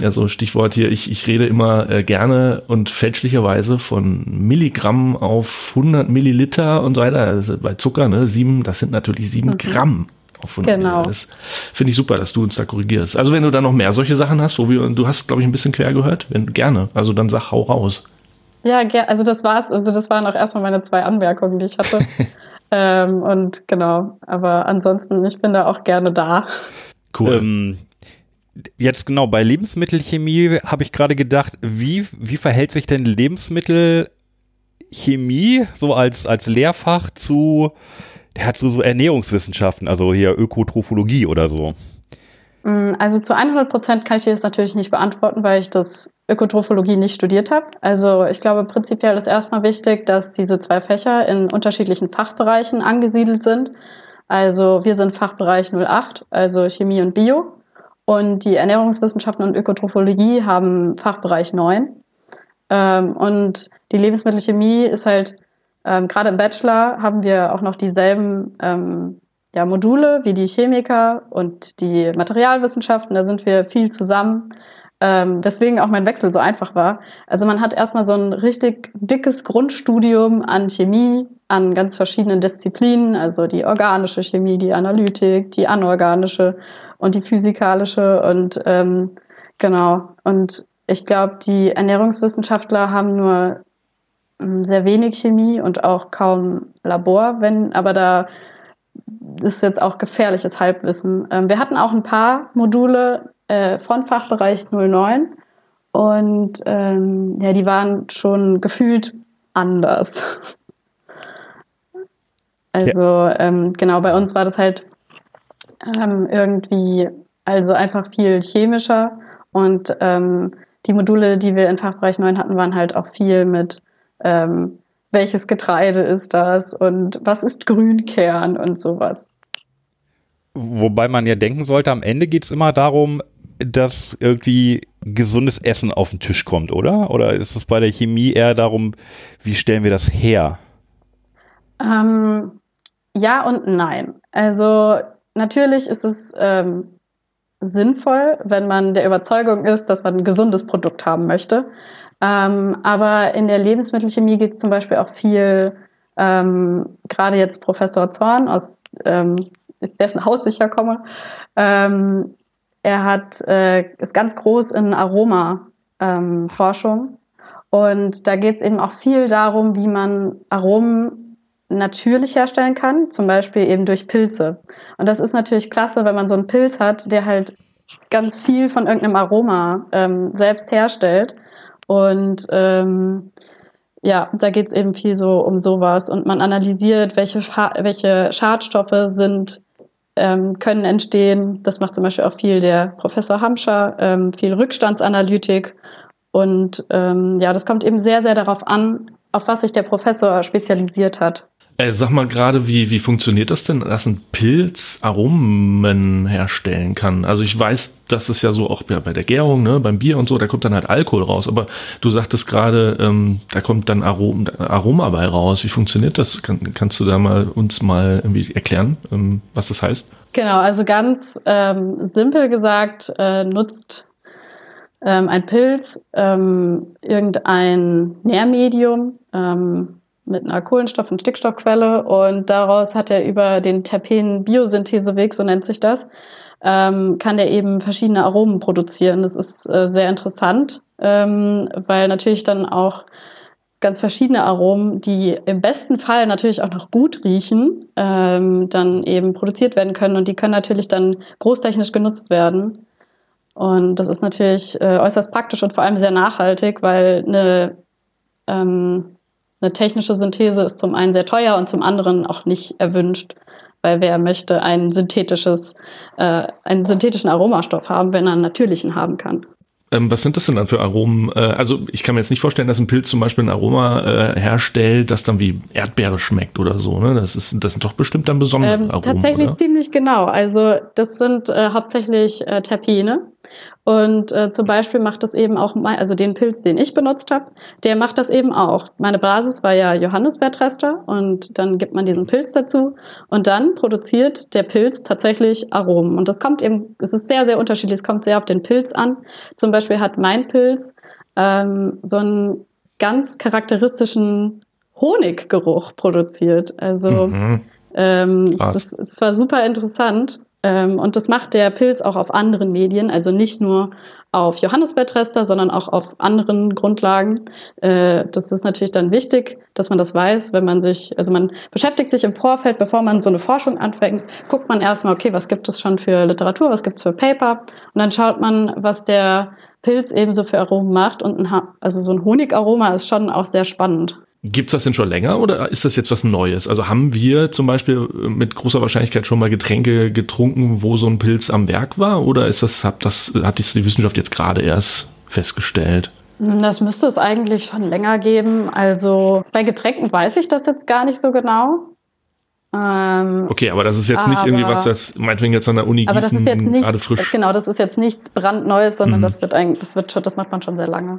S4: Also Stichwort hier, ich, ich rede immer äh, gerne und fälschlicherweise von Milligramm auf 100 Milliliter und so weiter. Also bei Zucker, ne, sieben, das sind natürlich sieben mhm. Gramm auf 100 genau. Das finde ich super, dass du uns da korrigierst. Also wenn du da noch mehr solche Sachen hast, wo wir, du hast, glaube ich, ein bisschen quer gehört, wenn, gerne. Also dann sag, hau raus.
S5: Ja, also das war's. Also das waren auch erstmal meine zwei Anmerkungen, die ich hatte. ähm, und genau, aber ansonsten, ich bin da auch gerne da.
S3: Cool. Ähm, jetzt genau, bei Lebensmittelchemie habe ich gerade gedacht, wie, wie verhält sich denn Lebensmittelchemie so als, als Lehrfach zu der hat so, so Ernährungswissenschaften, also hier Ökotrophologie oder so.
S5: Mm, also zu 100 Prozent kann ich dir das natürlich nicht beantworten, weil ich das Ökotrophologie nicht studiert habe. Also ich glaube prinzipiell ist erstmal wichtig, dass diese zwei Fächer in unterschiedlichen Fachbereichen angesiedelt sind. Also wir sind Fachbereich 08, also Chemie und Bio. Und die Ernährungswissenschaften und Ökotrophologie haben Fachbereich 9. Ähm, und die Lebensmittelchemie ist halt ähm, Gerade im Bachelor haben wir auch noch dieselben ähm, ja, Module wie die Chemiker und die Materialwissenschaften. Da sind wir viel zusammen. Ähm, weswegen auch mein Wechsel so einfach war. Also man hat erstmal so ein richtig dickes Grundstudium an Chemie, an ganz verschiedenen Disziplinen, also die organische Chemie, die Analytik, die anorganische und die physikalische und ähm, genau. Und ich glaube, die Ernährungswissenschaftler haben nur sehr wenig Chemie und auch kaum Labor, wenn, aber da ist jetzt auch gefährliches Halbwissen. Ähm, wir hatten auch ein paar Module äh, von Fachbereich 09 und ähm, ja, die waren schon gefühlt anders. also ja. ähm, genau, bei uns war das halt ähm, irgendwie also einfach viel chemischer und ähm, die Module, die wir in Fachbereich 9 hatten, waren halt auch viel mit ähm, welches Getreide ist das und was ist Grünkern und sowas.
S3: Wobei man ja denken sollte, am Ende geht es immer darum, dass irgendwie gesundes Essen auf den Tisch kommt, oder? Oder ist es bei der Chemie eher darum, wie stellen wir das her?
S5: Ähm, ja und nein. Also natürlich ist es ähm, sinnvoll, wenn man der Überzeugung ist, dass man ein gesundes Produkt haben möchte. Ähm, aber in der Lebensmittelchemie geht es zum Beispiel auch viel, ähm, gerade jetzt Professor Zorn, aus ähm, dessen Haus ich ja komme, ähm, er hat, äh, ist ganz groß in Aroma-Forschung. Ähm, und da geht es eben auch viel darum, wie man Aromen natürlich herstellen kann, zum Beispiel eben durch Pilze. Und das ist natürlich klasse, wenn man so einen Pilz hat, der halt ganz viel von irgendeinem Aroma ähm, selbst herstellt. Und ähm, ja, da geht es eben viel so um sowas. Und man analysiert, welche, welche Schadstoffe sind, ähm, können entstehen. Das macht zum Beispiel auch viel der Professor Hamscher, ähm, viel Rückstandsanalytik. Und ähm, ja, das kommt eben sehr, sehr darauf an, auf was sich der Professor spezialisiert hat.
S4: Äh, sag mal gerade, wie, wie funktioniert das denn, dass ein Pilz Aromen herstellen kann? Also ich weiß, dass es ja so auch bei der Gärung, ne, beim Bier und so, da kommt dann halt Alkohol raus. Aber du sagtest gerade, ähm, da kommt dann Arom, Aroma bei raus. Wie funktioniert das? Kann, kannst du da mal uns mal irgendwie erklären, ähm, was das heißt?
S5: Genau, also ganz ähm, simpel gesagt äh, nutzt ähm, ein Pilz ähm, irgendein Nährmedium, ähm, mit einer Kohlenstoff- und Stickstoffquelle und daraus hat er über den Terpen-Biosyntheseweg, so nennt sich das, ähm, kann der eben verschiedene Aromen produzieren. Das ist äh, sehr interessant, ähm, weil natürlich dann auch ganz verschiedene Aromen, die im besten Fall natürlich auch noch gut riechen, ähm, dann eben produziert werden können und die können natürlich dann großtechnisch genutzt werden. Und das ist natürlich äh, äußerst praktisch und vor allem sehr nachhaltig, weil eine ähm, eine technische Synthese ist zum einen sehr teuer und zum anderen auch nicht erwünscht, weil wer möchte ein synthetisches, äh, einen synthetischen Aromastoff haben, wenn er einen natürlichen haben kann.
S4: Ähm, was sind das denn dann für Aromen? Äh, also ich kann mir jetzt nicht vorstellen, dass ein Pilz zum Beispiel ein Aroma äh, herstellt, das dann wie Erdbeere schmeckt oder so. Ne? Das, ist, das sind doch bestimmt dann besondere ähm, Aromen.
S5: Tatsächlich
S4: oder?
S5: ziemlich genau. Also das sind äh, hauptsächlich äh, Terpene. Und äh, zum Beispiel macht das eben auch, mein, also den Pilz, den ich benutzt habe, der macht das eben auch. Meine Basis war ja Johannisbeertrester und dann gibt man diesen Pilz dazu und dann produziert der Pilz tatsächlich Aromen. Und das kommt eben, es ist sehr, sehr unterschiedlich, es kommt sehr auf den Pilz an. Zum Beispiel hat mein Pilz ähm, so einen ganz charakteristischen Honiggeruch produziert. Also mhm. ähm, das, das war super interessant. Ähm, und das macht der Pilz auch auf anderen Medien, also nicht nur auf Johannisbeertrester, sondern auch auf anderen Grundlagen. Äh, das ist natürlich dann wichtig, dass man das weiß, wenn man sich, also man beschäftigt sich im Vorfeld, bevor man so eine Forschung anfängt, guckt man erstmal, okay, was gibt es schon für Literatur, was gibt es für Paper und dann schaut man, was der Pilz ebenso für Aromen macht und ein, also so ein Honigaroma ist schon auch sehr spannend.
S4: Gibt es das denn schon länger oder ist das jetzt was Neues? Also haben wir zum Beispiel mit großer Wahrscheinlichkeit schon mal Getränke getrunken, wo so ein Pilz am Werk war? Oder ist das, hat das, hat die Wissenschaft jetzt gerade erst festgestellt?
S5: Das müsste es eigentlich schon länger geben. Also bei Getränken weiß ich das jetzt gar nicht so genau.
S4: Ähm, okay, aber das ist jetzt nicht irgendwie was, das meinetwegen jetzt an der Uni
S5: aber Gießen das ist jetzt nicht, gerade frisch. Genau, das ist jetzt nichts brandneues, sondern mhm. das wird eigentlich, das wird schon, das macht man schon sehr lange.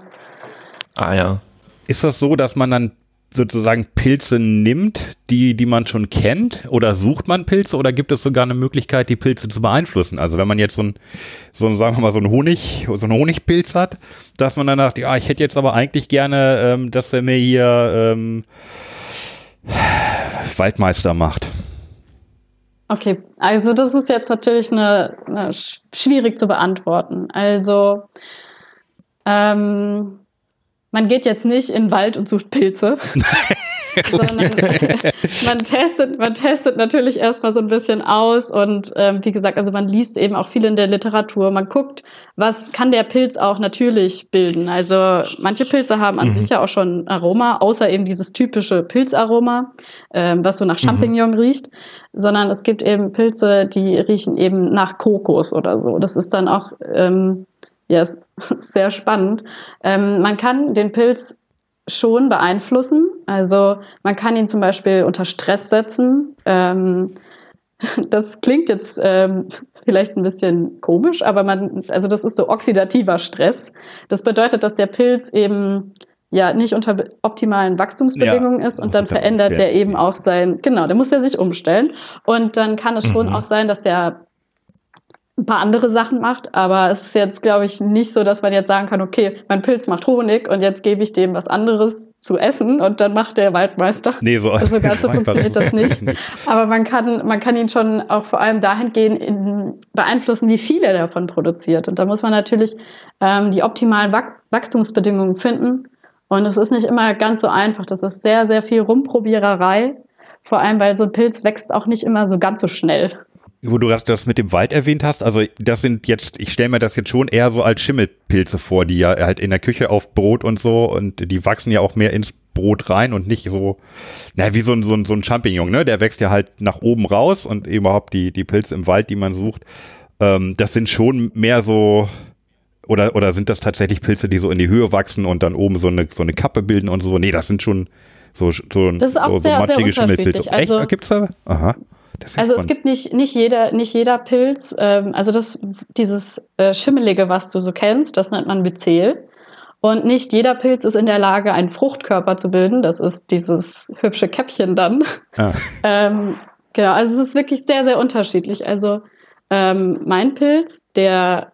S4: Ah ja.
S3: Ist das so, dass man dann sozusagen Pilze nimmt, die, die man schon kennt? Oder sucht man Pilze oder gibt es sogar eine Möglichkeit, die Pilze zu beeinflussen? Also wenn man jetzt so ein, so ein sagen wir mal, so ein Honig, so ein Honigpilz hat, dass man dann sagt, ja, ich hätte jetzt aber eigentlich gerne, ähm, dass er mir hier ähm, Waldmeister macht.
S5: Okay, also das ist jetzt natürlich eine, eine schwierig zu beantworten. Also ähm, man geht jetzt nicht in den Wald und sucht Pilze. sondern man testet, man testet natürlich erstmal so ein bisschen aus und ähm, wie gesagt, also man liest eben auch viel in der Literatur. Man guckt, was kann der Pilz auch natürlich bilden. Also manche Pilze haben an mhm. sich ja auch schon Aroma, außer eben dieses typische Pilzaroma, ähm, was so nach Champignon mhm. riecht, sondern es gibt eben Pilze, die riechen eben nach Kokos oder so. Das ist dann auch ähm, ja, ist sehr spannend. Ähm, man kann den Pilz schon beeinflussen. Also man kann ihn zum Beispiel unter Stress setzen. Ähm, das klingt jetzt ähm, vielleicht ein bisschen komisch, aber man, also das ist so oxidativer Stress. Das bedeutet, dass der Pilz eben ja nicht unter optimalen Wachstumsbedingungen ja, ist und dann verändert er eben auch sein, genau, der muss er sich umstellen. Und dann kann es schon mhm. auch sein, dass der paar andere Sachen macht, aber es ist jetzt, glaube ich, nicht so, dass man jetzt sagen kann, okay, mein Pilz macht Honig und jetzt gebe ich dem was anderes zu essen und dann macht der Waldmeister.
S3: Nee, so,
S5: also ganz so funktioniert das nicht. Aber man kann, man kann ihn schon auch vor allem dahingehend in, beeinflussen, wie viel er davon produziert. Und da muss man natürlich ähm, die optimalen Wach Wachstumsbedingungen finden. Und es ist nicht immer ganz so einfach. Das ist sehr, sehr viel Rumprobiererei. Vor allem, weil so ein Pilz wächst auch nicht immer so ganz so schnell
S3: wo du das mit dem Wald erwähnt hast, also das sind jetzt, ich stelle mir das jetzt schon eher so als Schimmelpilze vor, die ja halt in der Küche auf Brot und so und die wachsen ja auch mehr ins Brot rein und nicht so, na, wie so ein, so ein, so ein Champignon, ne? Der wächst ja halt nach oben raus und überhaupt die, die Pilze im Wald, die man sucht, ähm, das sind schon mehr so, oder, oder sind das tatsächlich Pilze, die so in die Höhe wachsen und dann oben so eine, so eine Kappe bilden und so? Nee, das sind schon so, so,
S5: das ist auch
S3: so,
S5: sehr,
S3: so matschige
S5: sehr
S3: Schimmelpilze.
S5: Also,
S3: Echt? Gibt's da? Aha.
S5: Also es gibt nicht, nicht, jeder, nicht jeder Pilz, ähm, also das, dieses äh, Schimmelige, was du so kennst, das nennt man Myzel. Und nicht jeder Pilz ist in der Lage, einen Fruchtkörper zu bilden. Das ist dieses hübsche Käppchen dann. Ah. ähm, genau, also es ist wirklich sehr, sehr unterschiedlich. Also ähm, mein Pilz, der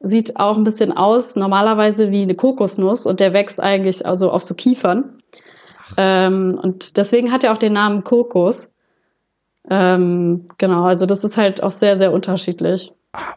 S5: sieht auch ein bisschen aus, normalerweise wie eine Kokosnuss und der wächst eigentlich also auf so Kiefern. Ähm, und deswegen hat er auch den Namen Kokos. Ähm, genau, also das ist halt auch sehr, sehr unterschiedlich.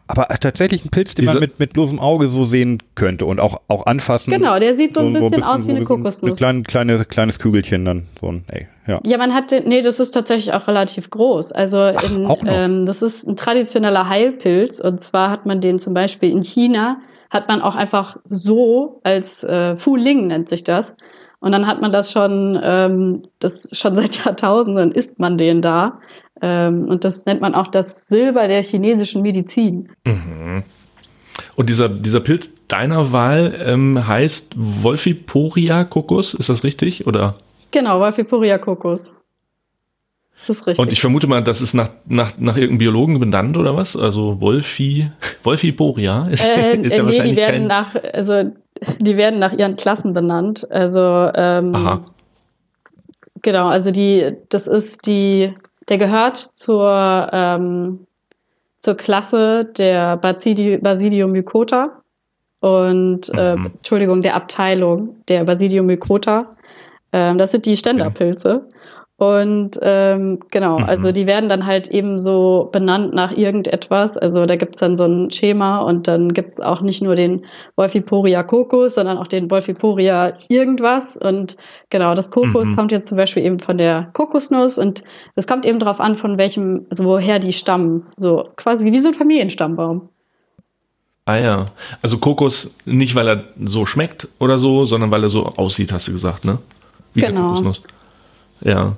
S3: Aber tatsächlich ein Pilz, den Diese man mit, mit losem Auge so sehen könnte und auch, auch anfassen.
S5: Genau, der sieht so, ein, bisschen so ein, bisschen aus wie eine Kokosnuss.
S3: Ein kleine, kleine, kleines Kügelchen dann. So ein, ey, ja.
S5: ja, man hat, nee, das ist tatsächlich auch relativ groß. Also in, Ach, ähm, das ist ein traditioneller Heilpilz und zwar hat man den zum Beispiel in China, hat man auch einfach so als äh, Fu Ling nennt sich das. Und dann hat man das schon, ähm, das schon seit Jahrtausenden isst man den da. Ähm, und das nennt man auch das Silber der chinesischen Medizin.
S4: Mhm. Und dieser, dieser Pilz deiner Wahl ähm, heißt Wolfiporia Kokos, ist das richtig? Oder?
S5: Genau, Wolfiporia Kokos.
S4: Das ist richtig. Und ich vermute mal, das ist nach, nach, nach irgendeinem Biologen benannt oder was? Also Wolfi, Wolfiporia
S5: ist, äh, ist ja nee, wahrscheinlich die werden kein nach, also die werden nach ihren Klassen benannt. Also ähm, Aha. genau, also die, das ist die der gehört zur, ähm, zur Klasse der Basidi Basidium mycota und, äh, mhm. Entschuldigung, der Abteilung der Basidium mycota. Ähm, das sind die Ständerpilze. Und ähm, genau, mhm. also die werden dann halt eben so benannt nach irgendetwas. Also da gibt's dann so ein Schema und dann gibt's auch nicht nur den Wolfiporia Kokos, sondern auch den Wolfiporia irgendwas. Und genau, das Kokos mhm. kommt jetzt zum Beispiel eben von der Kokosnuss und es kommt eben darauf an, von welchem, also woher die stammen. So quasi wie so ein Familienstammbaum.
S4: Ah ja, also Kokos nicht, weil er so schmeckt oder so, sondern weil er so aussieht, hast du gesagt, ne?
S5: Wie genau. Kokosnuss.
S4: Ja.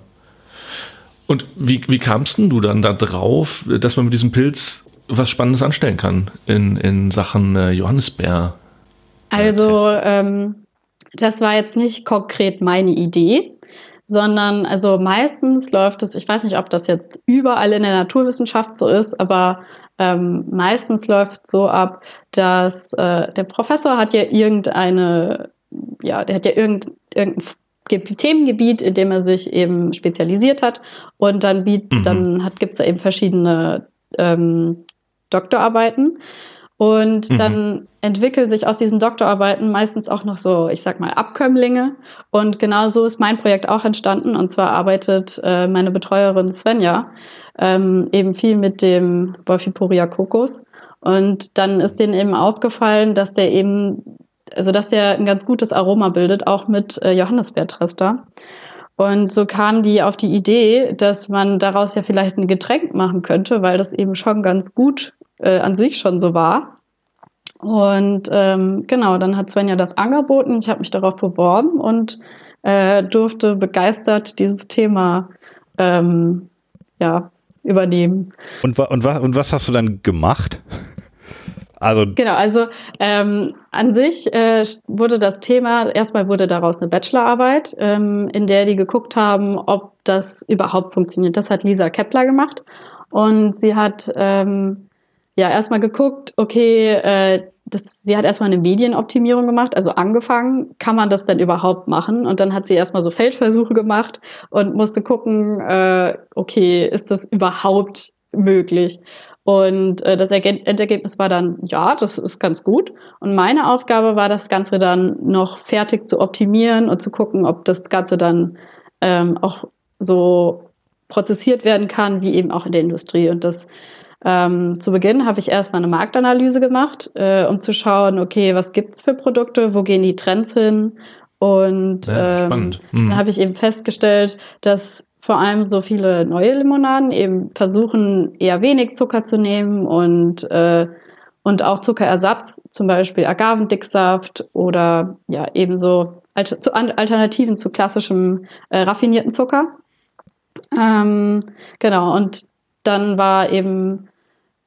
S4: Und wie, wie kamst du dann da drauf, dass man mit diesem Pilz was Spannendes anstellen kann in, in Sachen äh, Johannisbeer?
S5: Also, ähm, das war jetzt nicht konkret meine Idee, sondern also meistens läuft es, ich weiß nicht, ob das jetzt überall in der Naturwissenschaft so ist, aber ähm, meistens läuft es so ab, dass äh, der Professor hat ja irgendeine, ja, der hat ja irgend, irgendein Themengebiet, in dem er sich eben spezialisiert hat. Und dann, mhm. dann gibt es da eben verschiedene ähm, Doktorarbeiten. Und mhm. dann entwickeln sich aus diesen Doktorarbeiten meistens auch noch so, ich sag mal, Abkömmlinge. Und genau so ist mein Projekt auch entstanden. Und zwar arbeitet äh, meine Betreuerin Svenja ähm, eben viel mit dem Wolfiporia Kokos. Und dann ist denen eben aufgefallen, dass der eben also dass der ein ganz gutes Aroma bildet, auch mit äh, Johannisbeertrester. Und so kam die auf die Idee, dass man daraus ja vielleicht ein Getränk machen könnte, weil das eben schon ganz gut äh, an sich schon so war. Und ähm, genau, dann hat Svenja das angeboten. Ich habe mich darauf beworben und äh, durfte begeistert dieses Thema ähm, ja, übernehmen.
S3: Und, und, und was hast du dann gemacht?
S5: Also genau, also ähm, an sich äh, wurde das Thema, erstmal wurde daraus eine Bachelorarbeit, ähm, in der die geguckt haben, ob das überhaupt funktioniert. Das hat Lisa Kepler gemacht und sie hat ähm, ja erstmal geguckt, okay, äh, das, sie hat erstmal eine Medienoptimierung gemacht, also angefangen, kann man das denn überhaupt machen? Und dann hat sie erstmal so Feldversuche gemacht und musste gucken, äh, okay, ist das überhaupt möglich? Und äh, das Erge Endergebnis war dann, ja, das ist ganz gut. Und meine Aufgabe war, das Ganze dann noch fertig zu optimieren und zu gucken, ob das Ganze dann ähm, auch so prozessiert werden kann, wie eben auch in der Industrie. Und das ähm, zu Beginn habe ich erstmal eine Marktanalyse gemacht, äh, um zu schauen, okay, was gibt's für Produkte, wo gehen die Trends hin? Und
S4: Ja,
S5: ähm.
S4: Mhm.
S5: dann habe ich eben festgestellt, dass vor allem so viele neue Limonaden eben versuchen, eher wenig Zucker zu nehmen und, äh, und auch Zuckerersatz, zum Beispiel Agavendicksaft oder ja ebenso Alter, Alternativen zu klassischem äh, raffinierten Zucker. Ähm, genau, und dann war eben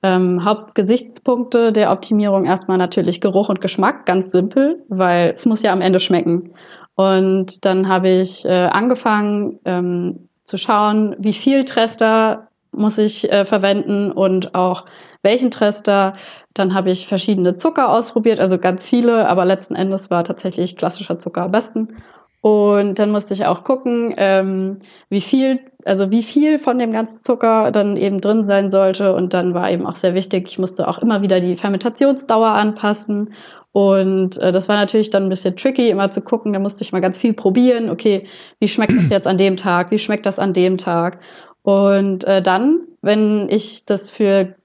S5: ähm, Hauptgesichtspunkte der Optimierung erstmal natürlich Geruch und Geschmack, ganz simpel, weil es muss ja am Ende schmecken. Und dann habe ich äh, angefangen ähm, zu schauen, wie viel Trester muss ich äh, verwenden und auch welchen Trester. Dann habe ich verschiedene Zucker ausprobiert, also ganz viele, aber letzten Endes war tatsächlich klassischer Zucker am besten. Und dann musste ich auch gucken, ähm, wie viel, also wie viel von dem ganzen Zucker dann eben drin sein sollte. Und dann war eben auch sehr wichtig, ich musste auch immer wieder die Fermentationsdauer anpassen. Und äh, das war natürlich dann ein bisschen tricky, immer zu gucken. Da musste ich mal ganz viel probieren. Okay, wie schmeckt das jetzt an dem Tag? Wie schmeckt das an dem Tag? Und äh, dann, wenn ich das für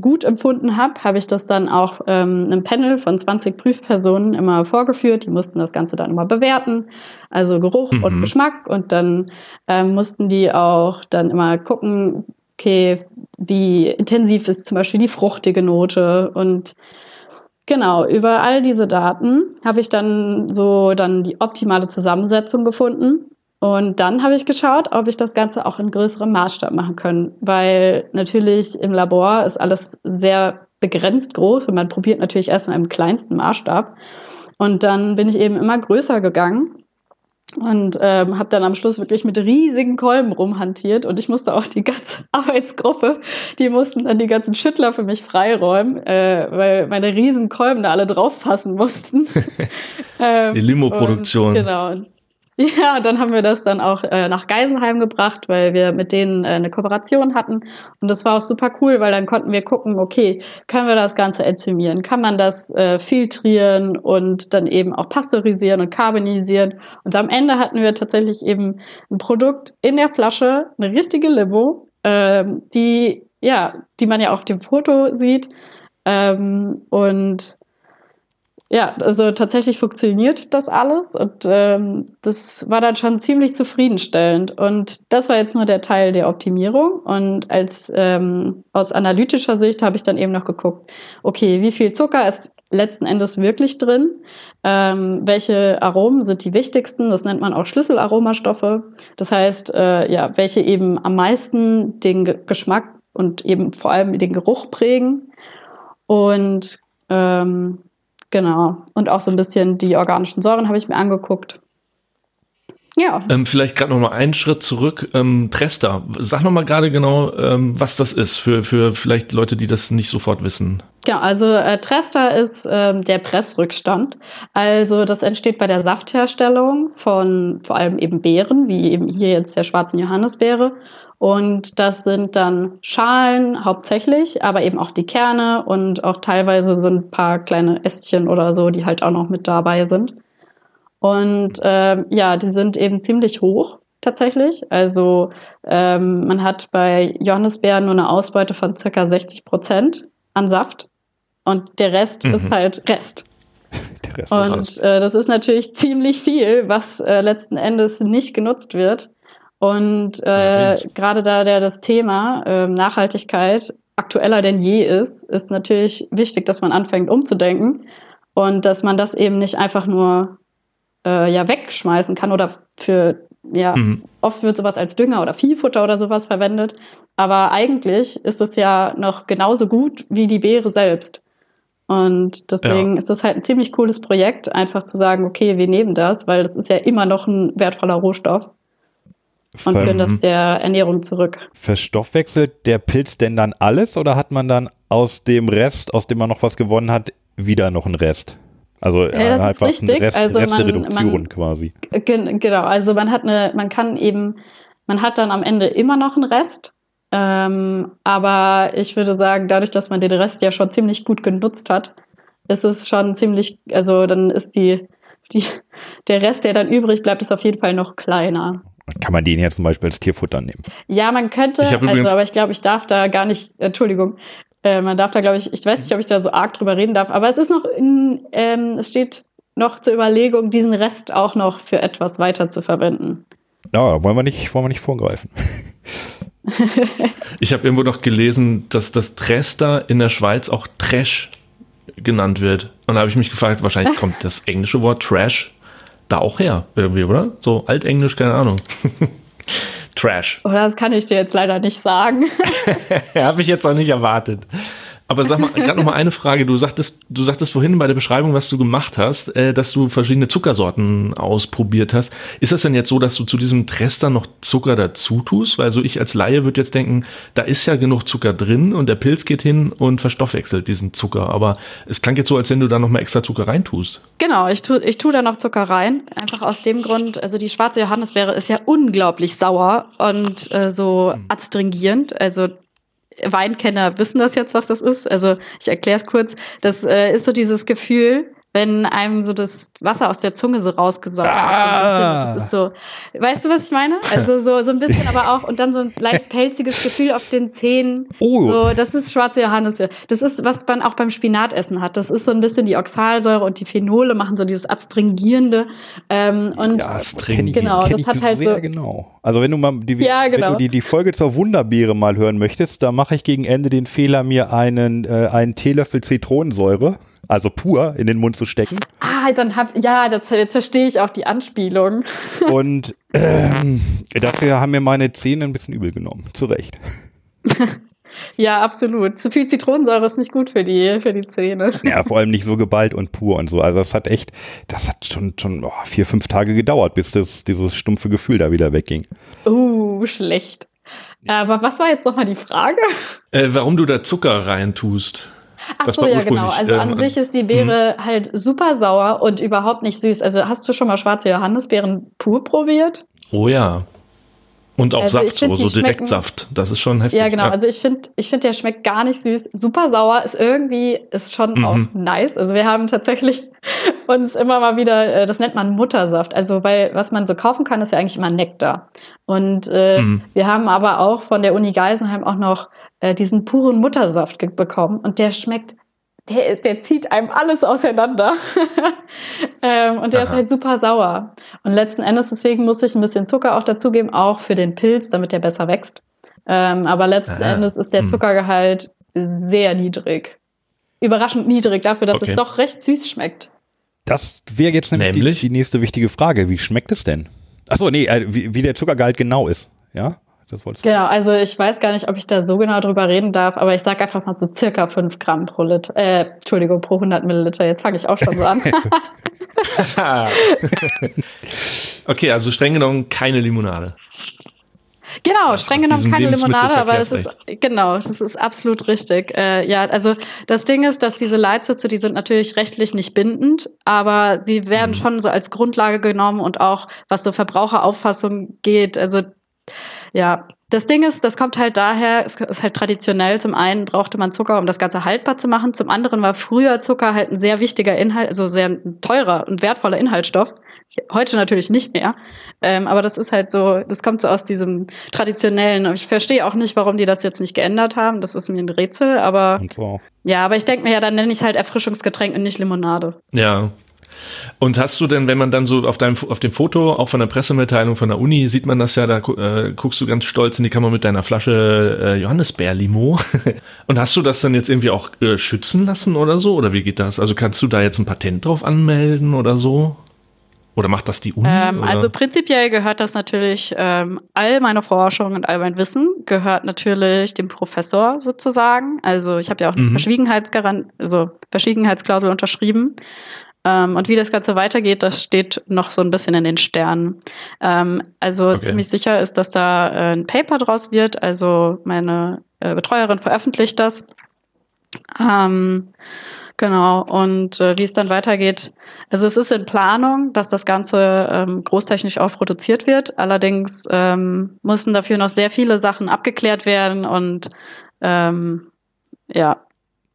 S5: gut empfunden habe, habe ich das dann auch ähm, einem Panel von 20 Prüfpersonen immer vorgeführt. Die mussten das Ganze dann immer bewerten, also Geruch
S4: Mhm.
S5: und Geschmack. Und dann ähm, mussten die auch dann immer gucken, okay, wie intensiv ist zum Beispiel die fruchtige Note und Genau, über all diese Daten habe ich dann so dann die optimale Zusammensetzung gefunden. Und dann habe ich geschaut, ob ich das Ganze auch in größerem Maßstab machen kann, weil natürlich im Labor ist alles sehr begrenzt groß und man probiert natürlich erstmal im kleinsten Maßstab. Und dann bin ich eben immer größer gegangen und ähm, habe dann am Schluss wirklich mit riesigen Kolben rumhantiert und ich musste auch die ganze Arbeitsgruppe, die mussten dann die ganzen Schüttler für mich freiräumen, äh, weil meine riesen Kolben da alle drauf passen mussten. ähm,
S4: Die Limo-Produktion.
S5: Genau. Ja, und dann haben wir das dann auch äh, nach Geisenheim gebracht, weil wir mit denen äh, eine Kooperation hatten. Und das war auch super cool, weil dann konnten wir gucken, okay, können wir das Ganze enzymieren? Kann man das äh, filtrieren und dann eben auch pasteurisieren und carbonisieren? Und am Ende hatten wir tatsächlich eben ein Produkt in der Flasche, eine richtige Limo, ähm, die, ja, die man ja auf dem Foto sieht. Ähm, und ja, also tatsächlich funktioniert das alles und ähm, das war dann schon ziemlich zufriedenstellend. Und das war jetzt nur der Teil der Optimierung. Und als ähm, aus analytischer Sicht habe ich dann eben noch geguckt, okay, wie viel Zucker ist letzten Endes wirklich drin? Ähm, welche Aromen sind die wichtigsten? Das nennt man auch Schlüsselaromastoffe. Das heißt, äh, ja, welche eben am meisten den Ge Geschmack und eben vor allem den Geruch prägen. Und ähm, Genau. Und auch so ein bisschen die organischen Säuren habe ich mir angeguckt. Ja.
S4: Ähm, vielleicht gerade noch mal einen Schritt zurück. Ähm, Trester, sag noch mal gerade genau, ähm, was das ist für, für vielleicht Leute, die das nicht sofort wissen.
S5: Ja, also äh, Trester ist ähm, der Pressrückstand. Also das entsteht bei der Saftherstellung von vor allem eben Beeren, wie eben hier jetzt der schwarzen Johannisbeere. Und das sind dann Schalen hauptsächlich, aber eben auch die Kerne und auch teilweise so ein paar kleine Ästchen oder so, die halt auch noch mit dabei sind. Und ähm, ja, die sind eben ziemlich hoch tatsächlich. Also ähm, man hat bei Johannisbeeren nur eine Ausbeute von circa 60 Prozent an Saft und der Rest
S4: Mhm.
S5: ist halt Rest.
S3: Der Rest
S5: Und äh, das ist natürlich ziemlich viel, was äh, letzten Endes nicht genutzt wird. Und äh, gerade da der das Thema äh, Nachhaltigkeit aktueller denn je ist, ist natürlich wichtig, dass man anfängt umzudenken und dass man das eben nicht einfach nur äh, ja wegschmeißen kann oder für ja
S4: Mhm.
S5: oft wird sowas als Dünger oder Viehfutter oder sowas verwendet, aber eigentlich ist es ja noch genauso gut wie die Beere selbst. Und deswegen
S4: Ja.
S5: ist das halt ein ziemlich cooles Projekt, einfach zu sagen, okay, wir nehmen das, weil das ist ja immer noch ein wertvoller Rohstoff und führen das der Ernährung zurück.
S3: verstoffwechselt der Pilz denn dann alles oder hat man dann aus dem Rest, aus dem man noch was gewonnen hat, wieder noch einen Rest? Also
S5: das ist
S3: äh, einfach
S5: richtig.
S3: eine Rest,
S5: Also
S3: Restereduktion
S5: man-
S3: quasi.
S5: Gen genau, also man hat eine, man kann eben, man hat dann am Ende immer noch einen Rest Ähm, aber ich würde sagen, dadurch, dass man den Rest ja schon ziemlich gut genutzt hat, ist es schon ziemlich, also dann ist die, die, der Rest, der dann übrig bleibt, ist auf jeden Fall noch kleiner.
S3: Kann man den ja zum Beispiel als Tierfutter nehmen?
S5: Ja, man könnte, also, aber ich glaube, ich darf da gar nicht, Entschuldigung, äh, man darf da, glaube ich, ich weiß nicht, ob ich da so arg drüber reden darf, aber es ist noch in, ähm, es steht noch zur Überlegung, diesen Rest auch noch für etwas weiter zu verwenden.
S3: Ja, wollen wir nicht, wollen wir nicht vorgreifen.
S4: Ich habe irgendwo noch gelesen, dass das Trester in der Schweiz auch Trash genannt wird. Und da habe ich mich gefragt, wahrscheinlich kommt das englische Wort Trash da auch her, irgendwie, oder? So altenglisch, keine Ahnung. Trash.
S5: Oder das kann ich dir jetzt leider nicht sagen.
S4: habe ich jetzt auch nicht erwartet. Aber sag mal, gerade noch mal eine Frage. Du sagtest, du sagtest vorhin bei der Beschreibung, was du gemacht hast, äh, dass du verschiedene Zuckersorten ausprobiert hast. Ist das denn jetzt so, dass du zu diesem Trester noch Zucker dazu tust? Weil so ich als Laie würde jetzt denken, da ist ja genug Zucker drin und der Pilz geht hin und verstoffwechselt diesen Zucker. Aber es klang jetzt so, als wenn du da noch mal extra Zucker reintust.
S5: Genau, ich tue ich tu da noch Zucker rein. Einfach aus dem Grund, also die schwarze Johannisbeere ist ja unglaublich sauer und äh, so adstringierend. Also Weinkenner wissen das jetzt, was das ist. Also ich erkläre es kurz. Das äh, ist so dieses Gefühl, wenn einem so das Wasser aus der Zunge so rausgesaugt
S3: Ah.
S5: Das ist so, weißt du, was ich meine? Also so, so ein bisschen aber auch und dann so ein leicht pelziges Gefühl auf den Zähnen.
S3: Oh.
S5: So, das ist schwarze Johannisbeere. Das ist, was man auch beim Spinatessen hat. Das ist so ein bisschen die Oxalsäure und die Phenole machen so dieses Adstringierende. Ähm, und
S3: Ja, das
S4: String.
S3: kenn ich,
S5: Genau, das hat halt
S3: sehr
S5: so-
S3: genau. Also wenn du mal die,
S5: Ja,
S3: wenn
S5: genau.
S3: du die, die Folge zur Wunderbeere mal hören möchtest, da mache ich gegen Ende den Fehler, mir einen, äh, einen Teelöffel Zitronensäure, also pur, in den Mund zu stecken.
S5: Ah, dann hab, ja, da zer- jetzt verstehe ich auch die Anspielung.
S3: Und ähm, dafür haben mir meine Zähne ein bisschen übel genommen. Zu Recht.
S5: Ja, absolut. Zu viel Zitronensäure ist nicht gut für die, für die Zähne.
S3: Ja, vor allem nicht so geballt und pur und so. Also das hat echt, das hat schon, schon oh, vier, fünf Tage gedauert, bis das, dieses stumpfe Gefühl da wieder wegging.
S5: Uh, schlecht. Aber was war jetzt nochmal die Frage?
S4: Äh, warum du da Zucker reintust?
S5: Ach
S4: Das
S5: so, ja, genau. Also an
S4: ähm,
S5: sich ist die Beere halt super sauer und überhaupt nicht süß. Also hast du schon mal schwarze Johannisbeeren pur probiert?
S4: Oh ja. Und auch
S5: Also
S4: Saft,
S5: find,
S4: so, so Direktsaft. Das ist schon heftig.
S5: Ja, genau. Also ich finde, ich finde, der schmeckt gar nicht süß. Super sauer ist irgendwie, ist schon
S4: Mhm.
S5: auch nice. Also wir haben tatsächlich uns immer mal wieder, äh, das nennt man Muttersaft. Also weil, was man so kaufen kann, ist ja eigentlich immer Nektar. Und äh,
S4: Mhm.
S5: wir haben aber auch von der Uni Geisenheim auch noch äh, diesen puren Muttersaft bekommen. Und der schmeckt, der, der zieht einem alles auseinander. ähm, und der ist
S4: Aha.
S5: halt super sauer. Und letzten Endes, deswegen muss ich ein bisschen Zucker auch dazugeben, auch für den Pilz, damit der besser wächst. Ähm, aber letzten
S4: Aha.
S5: Endes ist der
S4: Hm.
S5: Zuckergehalt sehr niedrig. Überraschend niedrig dafür, dass
S4: Okay.
S5: es doch recht süß schmeckt.
S3: Das wäre jetzt nämlich,
S4: Nämlich?
S3: Die, die nächste wichtige Frage. Wie schmeckt es denn? Achso, nee, äh, wie, wie der Zuckergehalt genau ist. Ja, das wolltest du.
S5: Genau, also ich weiß gar nicht, ob ich da so genau drüber reden darf, aber ich sage einfach mal so circa 5 Gramm pro Liter, äh, Entschuldigung, pro 100 Milliliter. Jetzt fange ich auch schon so an.
S4: okay, also streng genommen keine Limonade.
S5: Genau, streng genommen keine Limonade, aber das ist genau, das ist absolut richtig. Äh, ja, also das Ding ist, dass diese Leitsitze, die sind natürlich rechtlich nicht bindend, aber sie werden
S4: Mhm.
S5: schon so als Grundlage genommen und auch was so Verbraucherauffassung geht. Also ja, das Ding ist, das kommt halt daher, es ist halt traditionell. Zum einen brauchte man Zucker, um das Ganze haltbar zu machen. Zum anderen war früher Zucker halt ein sehr wichtiger Inhalt, also sehr teurer und wertvoller Inhaltsstoff. Heute natürlich nicht mehr. Ähm, aber das ist halt so, das kommt so aus diesem traditionellen. Ich verstehe auch nicht, warum die das jetzt nicht geändert haben. Das ist mir ein Rätsel. Aber
S3: Und so.
S5: ja, aber ich denke mir ja, dann nenne ich es halt Erfrischungsgetränk und nicht Limonade.
S4: Ja. Und hast du denn, wenn man dann so auf deinem auf dem Foto, auch von der Pressemitteilung von der Uni, sieht man das ja, da äh, guckst du ganz stolz in die Kamera mit deiner Flasche äh, Johannisbeer-Limo. Und hast du das dann jetzt irgendwie auch äh, schützen lassen oder so? Oder wie geht das? Also kannst du da jetzt ein Patent drauf anmelden oder so? Oder macht das die Uni?
S5: Ähm, also prinzipiell gehört das natürlich, ähm, all meine Forschung und all mein Wissen gehört natürlich dem Professor sozusagen. Also ich habe ja auch eine
S4: Mhm.
S5: Also Verschwiegenheitsklausel unterschrieben. Ähm, und wie das Ganze weitergeht, das steht noch so ein bisschen in den Sternen. Ähm, also
S4: Okay.
S5: ziemlich sicher ist, dass da äh, ein Paper draus wird. Also meine äh, Betreuerin veröffentlicht das. Ähm, Genau, und äh, wie es dann weitergeht. Also es ist in Planung, dass das Ganze ähm, großtechnisch auch produziert wird. Allerdings ähm, mussten dafür noch sehr viele Sachen abgeklärt werden und ähm, ja,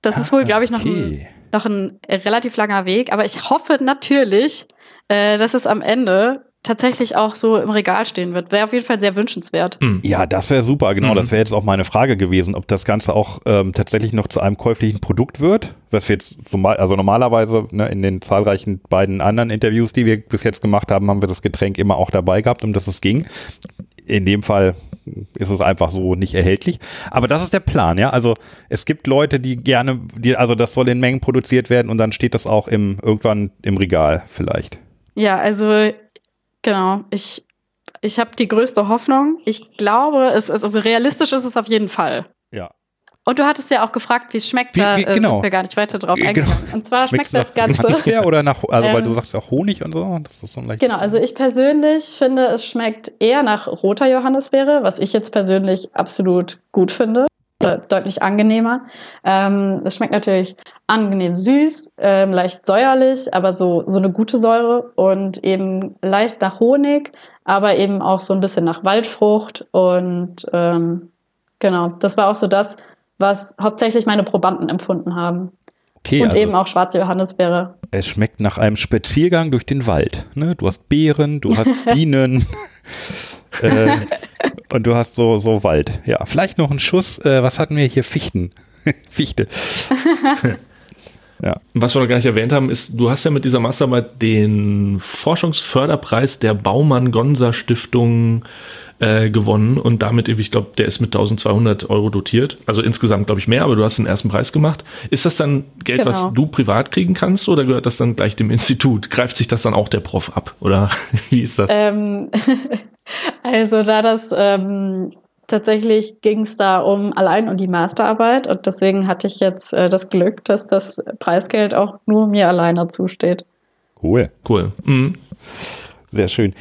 S5: das ist wohl, glaube ich, noch,
S3: Okay.
S5: ein, noch ein relativ langer Weg. Aber ich hoffe natürlich, äh, dass es am Ende tatsächlich auch so im Regal stehen wird. Wäre auf jeden Fall sehr wünschenswert.
S3: Ja, das wäre super, genau.
S4: Mhm.
S3: Das wäre jetzt auch meine Frage gewesen, ob das Ganze auch ähm, tatsächlich noch zu einem käuflichen Produkt wird, was wir jetzt so mal, also normalerweise ne, in den zahlreichen beiden anderen Interviews, die wir bis jetzt gemacht haben, haben wir das Getränk immer auch dabei gehabt, um das es ging. In dem Fall ist es einfach so nicht erhältlich. Aber das ist der Plan, ja. Also es gibt Leute, die gerne, die, also das soll in Mengen produziert werden und dann steht das auch im irgendwann im Regal vielleicht.
S5: Ja, also genau. Ich, ich habe die größte Hoffnung. Ich glaube, es ist, also realistisch ist es auf jeden Fall.
S3: Ja.
S5: Und du hattest ja auch gefragt, wie es schmeckt.
S3: Wie-
S5: da
S3: wie-
S5: äh,
S3: genau.
S5: sind wir gar nicht weiter drauf
S3: Äh,
S5: eingegangen.
S3: genau.
S5: Und zwar schmeckt das Ganze.
S3: Vanille oder nach, also weil
S5: Ähm,
S3: du sagst auch Honig und so, das ist so leicht.
S5: Genau, also ich persönlich finde, es schmeckt eher nach roter Johannisbeere, was ich jetzt persönlich absolut gut finde. Deutlich angenehmer. Ähm, es schmeckt natürlich angenehm süß, ähm, leicht säuerlich, aber so, so eine gute Säure und eben leicht nach Honig, aber eben auch so ein bisschen nach Waldfrucht. Und ähm, genau, das war auch so das, was hauptsächlich meine Probanden empfunden haben.
S3: Okay,
S5: und
S3: also
S5: eben auch schwarze Johannisbeere.
S3: es schmeckt nach einem Spaziergang durch den Wald. Ne? Du hast Beeren, du hast Bienen äh, und du hast so, so Wald. Ja, vielleicht noch ein Schuss, äh, was hatten wir hier? Fichten. Fichte.
S4: Was wir noch gar nicht erwähnt haben, ist, du hast ja mit dieser Masterarbeit den Forschungsförderpreis der Baumann-Gonza-Stiftung äh, gewonnen und damit, ich glaube, der ist mit 1200 Euro dotiert. Also insgesamt, glaube ich, mehr, aber du hast den ersten Preis gemacht. Ist das dann Geld,
S5: Genau.
S4: was du privat kriegen kannst oder gehört das dann gleich dem Institut? Greift sich das dann auch der Prof ab oder wie ist das?
S5: Ähm, also da das ähm, tatsächlich ging es da um allein um die Masterarbeit und deswegen hatte ich jetzt äh, das Glück, dass das Preisgeld auch nur mir alleine zusteht.
S3: Cool.
S4: Cool. Mhm.
S3: Sehr schön.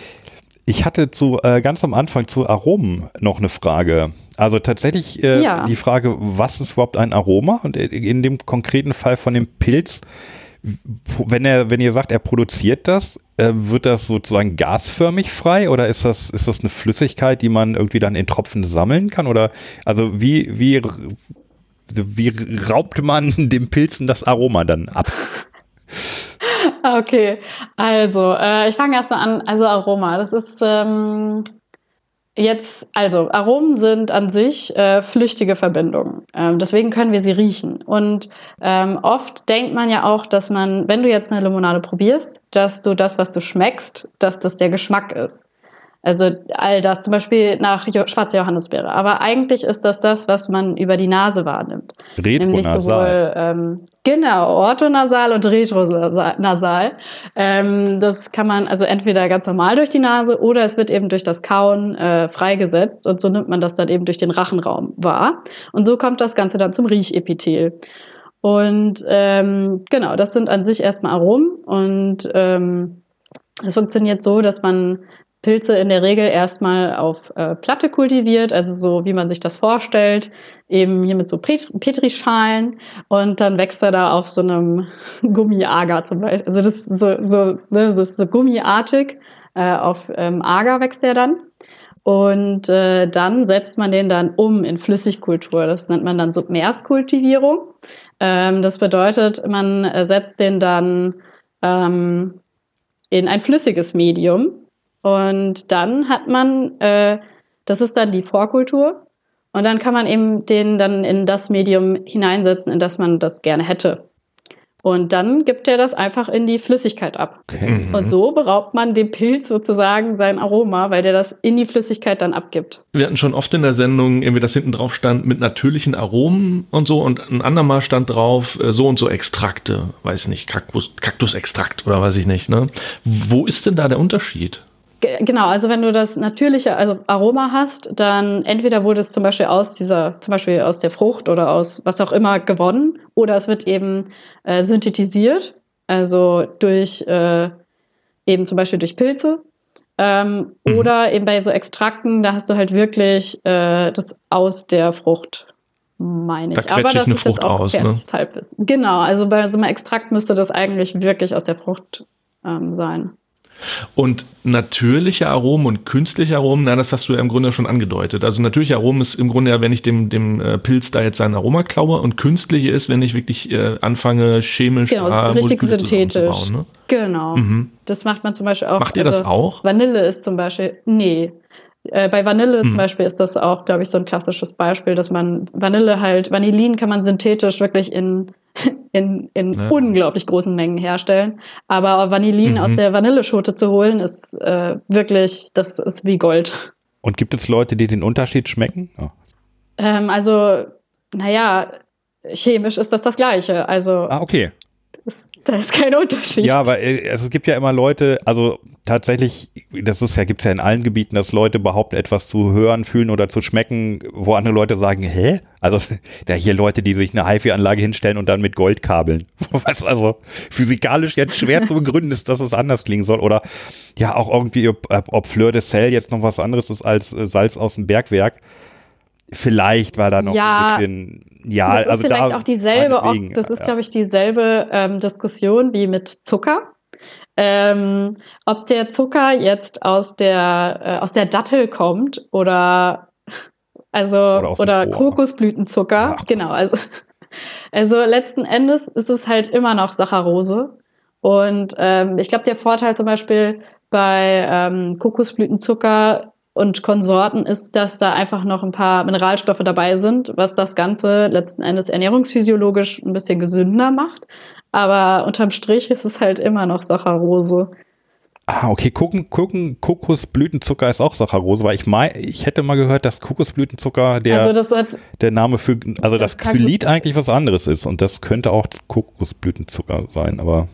S3: Ich hatte zu äh, ganz am Anfang zu Aromen noch eine Frage. Also tatsächlich äh,
S5: Ja.
S3: die Frage, was ist überhaupt ein Aroma? Und in dem konkreten Fall von dem Pilz, wenn er, wenn ihr sagt, er produziert das, äh, wird das sozusagen gasförmig frei oder ist das, ist das eine Flüssigkeit, die man irgendwie dann in Tropfen sammeln kann? Oder also wie, wie, wie raubt man dem Pilzen das Aroma dann ab?
S5: Okay, also äh, ich fange erst mal an. Also Aroma, das ist ähm, jetzt, also Aromen sind an sich äh, flüchtige Verbindungen. Ähm, deswegen können wir sie riechen. Und ähm, oft denkt man ja auch, dass man, wenn du jetzt eine Limonade probierst, dass du das, was du schmeckst, dass das der Geschmack ist. Also all das, zum Beispiel nach jo schwarzer Johannisbeere. Aber eigentlich ist das das, was man über die Nase wahrnimmt. Nämlich
S3: Retronasal.
S5: sowohl, ähm, genau, orthonasal und retronasal. Ähm, das kann man also entweder ganz normal durch die Nase oder es wird eben durch das Kauen äh, freigesetzt und so nimmt man das dann eben durch den Rachenraum wahr. Und so kommt das Ganze dann zum Riechepithel. Und ähm, genau, das sind an sich erstmal Aromen und ähm, es funktioniert so, dass man Pilze in der Regel erstmal auf äh, Platte kultiviert, also so wie man sich das vorstellt, eben hier mit so Pet- Petrischalen und dann wächst er da auf so einem Gummiagar zum Beispiel. Also das ist so, so, ne, das ist so gummiartig, äh, auf ähm, Agar wächst er dann. Und äh, dann setzt man den dann um in Flüssigkultur. Das nennt man dann Submerskultivierung. Ähm, das bedeutet, man äh, setzt den dann ähm, in ein flüssiges Medium. Und dann hat man, äh, das ist dann die Vorkultur. Und dann kann man eben den dann in das Medium hineinsetzen, in das man das gerne hätte. Und dann gibt er das einfach in die Flüssigkeit ab.
S3: Okay.
S5: Und so beraubt man dem Pilz sozusagen sein Aroma, weil der das in die Flüssigkeit dann abgibt.
S4: Wir hatten schon oft in der Sendung, irgendwie das hinten drauf stand, mit natürlichen Aromen und so und ein andermal stand drauf, äh, so und so Extrakte, weiß nicht, Kaktus, Kaktusextrakt oder weiß ich nicht, ne? Wo ist denn da der Unterschied?
S5: Ge- Genau, also wenn du das natürliche also Aroma hast, dann entweder wurde es zum Beispiel aus dieser, zum Beispiel aus der Frucht oder aus was auch immer gewonnen, oder es wird eben äh, synthetisiert, also durch äh, eben zum Beispiel durch Pilze. Ähm,
S4: Mhm.
S5: Oder eben bei so Extrakten, da hast du halt wirklich äh, das aus der Frucht meine
S4: Da
S5: ich. Aber
S4: quetsche ich
S5: das
S4: eine
S5: ist
S4: Frucht
S5: jetzt auch
S4: raus, ne?
S5: Halbwissen. Genau, also bei so einem Extrakt müsste das eigentlich wirklich aus der Frucht ähm, sein.
S4: Und natürliche Aromen und künstliche Aromen, na, das hast du ja im Grunde schon angedeutet. Also natürliche Aromen ist im Grunde ja, wenn ich dem, dem äh, Pilz da jetzt sein Aroma klaue und künstliche ist, wenn ich wirklich äh, anfange, chemisch
S5: Genau,
S4: da
S5: richtig
S4: Moleküle
S5: synthetisch.
S4: zusammenzubauen,
S5: Genau.
S4: Ne? Mhm.
S5: Das macht man zum Beispiel auch.
S4: Macht ihr das auch?
S5: Vanille ist zum Beispiel, nee. Äh, bei Vanille zum Beispiel ist das auch, glaube ich, so ein klassisches Beispiel, dass man Vanille halt, Vanillin kann man synthetisch wirklich in, in, in
S4: Ja.
S5: unglaublich großen Mengen herstellen. Aber Vanillin
S4: Mhm.
S5: aus der Vanilleschote zu holen, ist äh, wirklich, das ist wie Gold.
S3: Und gibt es Leute, die den Unterschied schmecken? Ja.
S5: Ähm, also, naja, chemisch ist das das Gleiche. Also,
S3: Ah, okay.
S5: Ist, da ist kein Unterschied.
S3: Ja, aber äh, es gibt ja immer Leute, also tatsächlich, das ist ja, gibt's ja in allen Gebieten, dass Leute behaupten, etwas zu hören, fühlen oder zu schmecken, wo andere Leute sagen, hä? Also da hier Leute, die sich eine HiFi-Anlage hinstellen und dann mit Gold kabeln. Was also physikalisch jetzt schwer zu begründen ist, dass es anders klingen soll. Oder ja, auch irgendwie, ob, ob Fleur de Sel jetzt noch was anderes ist als äh, Salz aus dem Bergwerk. Vielleicht, weil da noch
S5: Ja,
S3: ein bisschen, ja,
S5: das ist
S3: also
S5: vielleicht
S3: da,
S5: auch dieselbe,
S3: meinetwegen,
S5: das ist,
S3: ja.
S5: glaube ich, dieselbe ähm, Diskussion wie mit Zucker. Ähm, ob der Zucker jetzt aus der, äh, aus der Dattel kommt oder also
S3: Oder
S5: oder. Kokosblütenzucker,
S3: Ach.
S5: genau, also, also letzten Endes ist es halt immer noch Saccharose. Und ähm, ich glaube, der Vorteil zum Beispiel bei ähm, Kokosblütenzucker und Konsorten ist, dass da einfach noch ein paar Mineralstoffe dabei sind, was das Ganze letzten Endes ernährungsphysiologisch ein bisschen gesünder macht. Aber unterm Strich ist es halt immer noch Saccharose.
S3: Ah, okay, Kuchen, Kuchen, Kokosblütenzucker ist auch Saccharose, weil ich mein, ich hätte mal gehört, dass Kokosblütenzucker der,
S5: also hat,
S3: der Name für, also das
S5: Das
S3: Xylit eigentlich was anderes ist und das könnte auch Kokosblütenzucker sein, aber,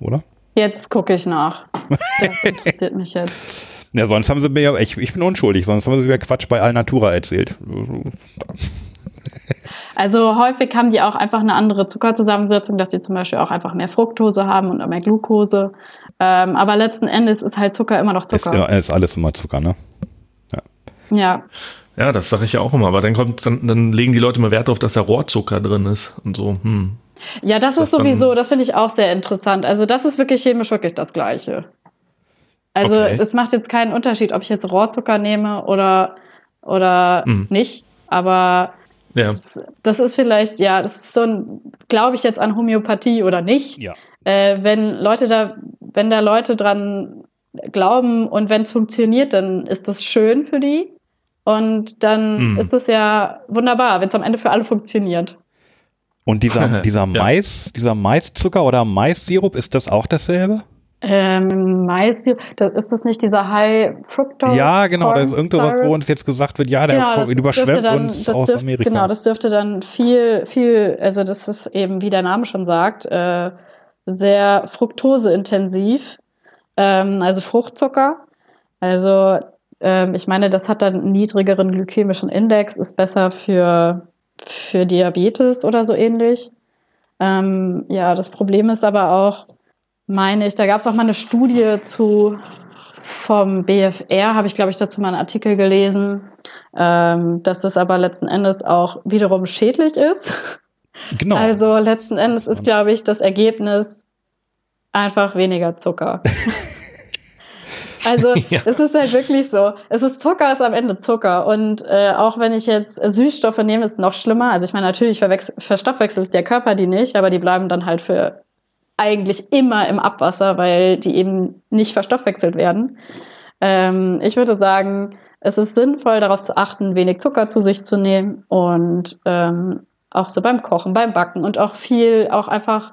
S3: oder?
S5: jetzt gucke ich nach. Das interessiert mich jetzt.
S3: Ja, sonst haben sie mir ja, ich, ich bin unschuldig, sonst haben sie mir Quatsch bei Alnatura erzählt.
S5: Also häufig haben die auch einfach eine andere Zuckerzusammensetzung, dass die zum Beispiel auch einfach mehr Fructose haben und mehr Glucose. Ähm, aber letzten Endes ist halt Zucker immer noch
S3: Ist,
S5: Zucker.
S3: ja, ist alles immer Zucker, ne?
S5: ja.
S4: Ja, das sage ich ja auch immer, aber dann kommt, dann, dann legen die Leute mal Wert darauf, dass da Rohrzucker drin ist und so. Hm.
S5: Ja, das,
S4: Das
S5: ist sowieso, das finde ich auch sehr interessant. Also das ist wirklich chemisch wirklich das Gleiche. Also
S4: Okay.
S5: das macht jetzt keinen Unterschied, ob ich jetzt Rohrzucker nehme oder, oder
S4: Mhm.
S5: nicht. Aber
S4: Ja,
S5: das, das ist vielleicht, ja, das ist so ein, glaube ich jetzt an Homöopathie oder nicht.
S3: Ja.
S5: Äh, wenn Leute da, wenn da Leute dran glauben und wenn es funktioniert, dann ist das schön für die. Und dann
S4: Mhm.
S5: ist es ja wunderbar, wenn es am Ende für alle funktioniert.
S3: Und dieser, dieser
S4: Ja.
S3: Mais, dieser Maiszucker oder Maissirup, ist das auch dasselbe?
S5: Ähm, Mais, das, ist das nicht dieser High Fructose?
S3: ja, genau, das ist irgendwas, wo uns jetzt gesagt wird, ja, der
S5: Genau, das
S3: überschwemmt
S5: dann-
S3: uns
S5: das
S3: aus
S5: dürfte-
S3: Amerika.
S5: Genau, das dürfte dann viel, viel, also das ist eben, wie der Name schon sagt, äh, sehr fruktoseintensiv, ähm, also Fruchtzucker. Also ähm, ich meine, das hat dann einen niedrigeren glykämischen Index, ist besser für, für Diabetes oder so ähnlich. Ähm, ja, das Problem ist aber auch, meine ich, da gab es auch mal eine Studie zu vom BFR, habe ich, glaube ich, dazu mal einen Artikel gelesen, ähm, dass das aber letzten Endes auch wiederum schädlich ist.
S3: genau.
S5: Also letzten Endes ist, glaube ich, das Ergebnis einfach weniger Zucker. Also
S4: Ja.
S5: es ist halt wirklich so. Es ist Zucker, ist am Ende Zucker. Und äh, auch wenn ich jetzt Süßstoffe nehme, ist noch schlimmer. Also ich meine, natürlich verstoffwechselt der Körper die nicht, aber die bleiben dann halt für eigentlich immer im Abwasser, weil die eben nicht verstoffwechselt werden. Ähm, ich würde sagen, es ist sinnvoll, darauf zu achten, wenig Zucker zu sich zu nehmen und ähm, auch so beim Kochen, beim Backen und auch viel, auch einfach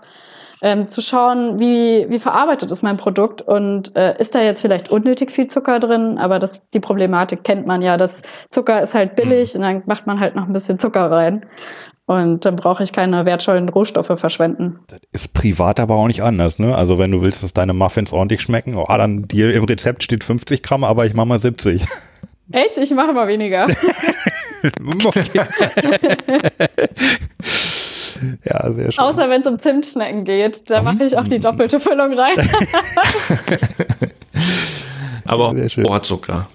S5: ähm, zu schauen, wie, wie verarbeitet ist mein Produkt und äh, ist da jetzt vielleicht unnötig viel Zucker drin, aber das, die Problematik kennt man ja, dass Zucker ist halt billig und dann macht man halt noch ein bisschen Zucker rein und dann brauche ich keine wertvollen Rohstoffe verschwenden.
S3: Das ist privat aber auch nicht anders, ne? Also wenn du willst, dass deine Muffins ordentlich schmecken, oh, dann hier im Rezept steht 50 Gramm, aber ich mache mal 70.
S5: Echt? Ich mache mal weniger.
S3: Okay. ja, sehr schön.
S5: Außer wenn es um Zimtschnecken geht, da mache ich auch die doppelte Füllung rein.
S4: aber. Rohrzucker.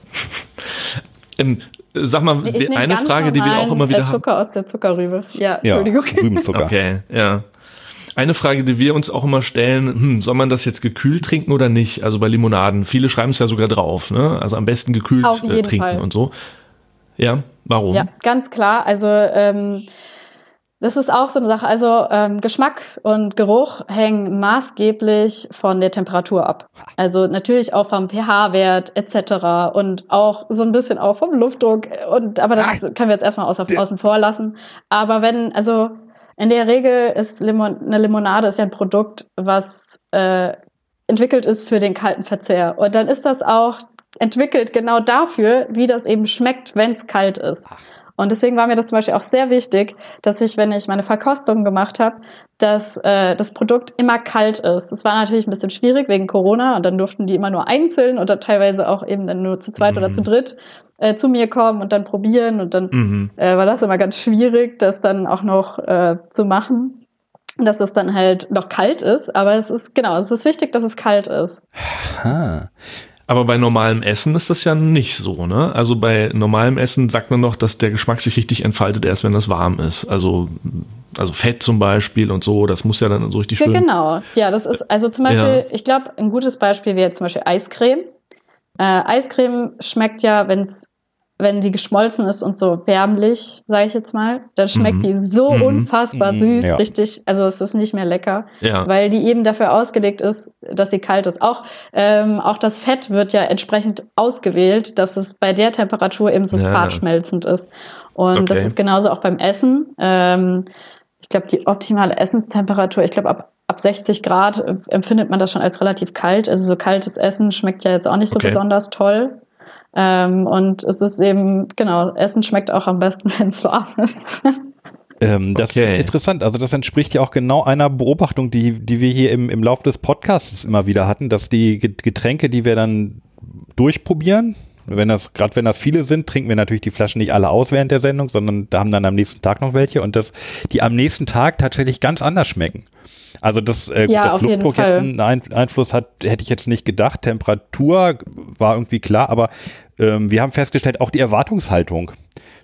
S4: Ähm, Sag mal, die, eine Frage, die wir auch immer wieder
S5: äh,
S4: haben.
S5: Zucker aus der Zuckerrübe. Ja,
S3: Ja,
S5: Entschuldigung.
S3: Rübenzucker.
S4: Okay, ja. Eine Frage, die wir uns auch immer stellen, hm, soll man das jetzt gekühlt trinken oder nicht? Also bei Limonaden. Viele schreiben es ja sogar drauf, ne? Also am besten gekühlt äh, trinken
S5: Fall.
S4: und so. Ja, warum?
S5: Ja, ganz klar. Also ähm, das ist auch so eine Sache. Also ähm, Geschmack und Geruch hängen maßgeblich von der Temperatur ab. Also natürlich auch vom pH-Wert etc. und auch so ein bisschen auch vom Luftdruck. Und aber das können wir jetzt erstmal außer, außen vor lassen. Aber wenn also in der Regel ist Limon eine Limonade ist ja ein Produkt, was äh, entwickelt ist für den kalten Verzehr. Und dann ist das auch entwickelt genau dafür, wie das eben schmeckt, wenn es kalt ist. Und deswegen war mir das zum Beispiel auch sehr wichtig, dass ich, wenn ich meine Verkostung gemacht habe, dass äh, das Produkt immer kalt ist. Das war natürlich ein bisschen schwierig wegen Corona und dann durften die immer nur einzeln oder teilweise auch eben dann nur zu zweit
S4: Mhm.
S5: oder zu dritt äh, zu mir kommen und dann probieren und dann
S4: Mhm.
S5: äh, war das immer ganz schwierig, das dann auch noch äh, zu machen, dass es dann halt noch kalt ist. Aber es ist genau, es ist wichtig, dass es kalt ist.
S3: Ah.
S4: Aber bei normalem Essen ist das ja nicht so, ne? Also bei normalem Essen sagt man noch, dass der Geschmack sich richtig entfaltet, erst wenn das warm ist. Also, also Fett zum Beispiel und so, das muss ja dann so richtig
S5: Ja,
S4: schön.
S5: genau. Ja, das ist also zum Beispiel, ich glaube, ein gutes Beispiel wäre zum Beispiel Eiscreme. Äh, Eiscreme schmeckt ja, wenn's, wenn die geschmolzen ist und so wärmlich, sage ich jetzt mal, dann schmeckt
S4: Mhm.
S5: die so
S4: Mhm.
S5: unfassbar
S3: Mhm,
S5: süß,
S3: ja.
S5: richtig. Also es ist nicht mehr lecker,
S4: Ja.
S5: weil die eben dafür ausgelegt ist, dass sie kalt ist. Auch, ähm, auch das Fett wird ja entsprechend ausgewählt, dass es bei der Temperatur eben so
S4: Ja.
S5: zart schmelzend ist. Und
S4: Okay.
S5: das ist genauso auch beim Essen. Ähm, ich glaube, die optimale Essenstemperatur, ich glaube, ab, ab 60 Grad äh, empfindet man das schon als relativ kalt. Also so kaltes Essen schmeckt ja jetzt auch nicht so
S4: Okay.
S5: besonders toll. Ähm, und es ist eben, genau, Essen schmeckt auch am besten, wenn es warm ist.
S3: Ähm, das
S4: Okay.
S3: ist interessant. Also das entspricht ja auch genau einer Beobachtung, die, die wir hier im, im Laufe des Podcasts immer wieder hatten, dass die Get- Getränke, die wir dann durchprobieren, wenn das, gerade wenn das viele sind, trinken wir natürlich die Flaschen nicht alle aus während der Sendung, sondern da haben dann am nächsten Tag noch welche und dass die am nächsten Tag tatsächlich ganz anders schmecken. Also das, äh, gut,
S5: Ja,
S3: dass Luftdruck jetzt einen Ein Einfluss hat, hätte ich jetzt nicht gedacht. Temperatur war irgendwie klar, aber ähm, wir haben festgestellt, auch die Erwartungshaltung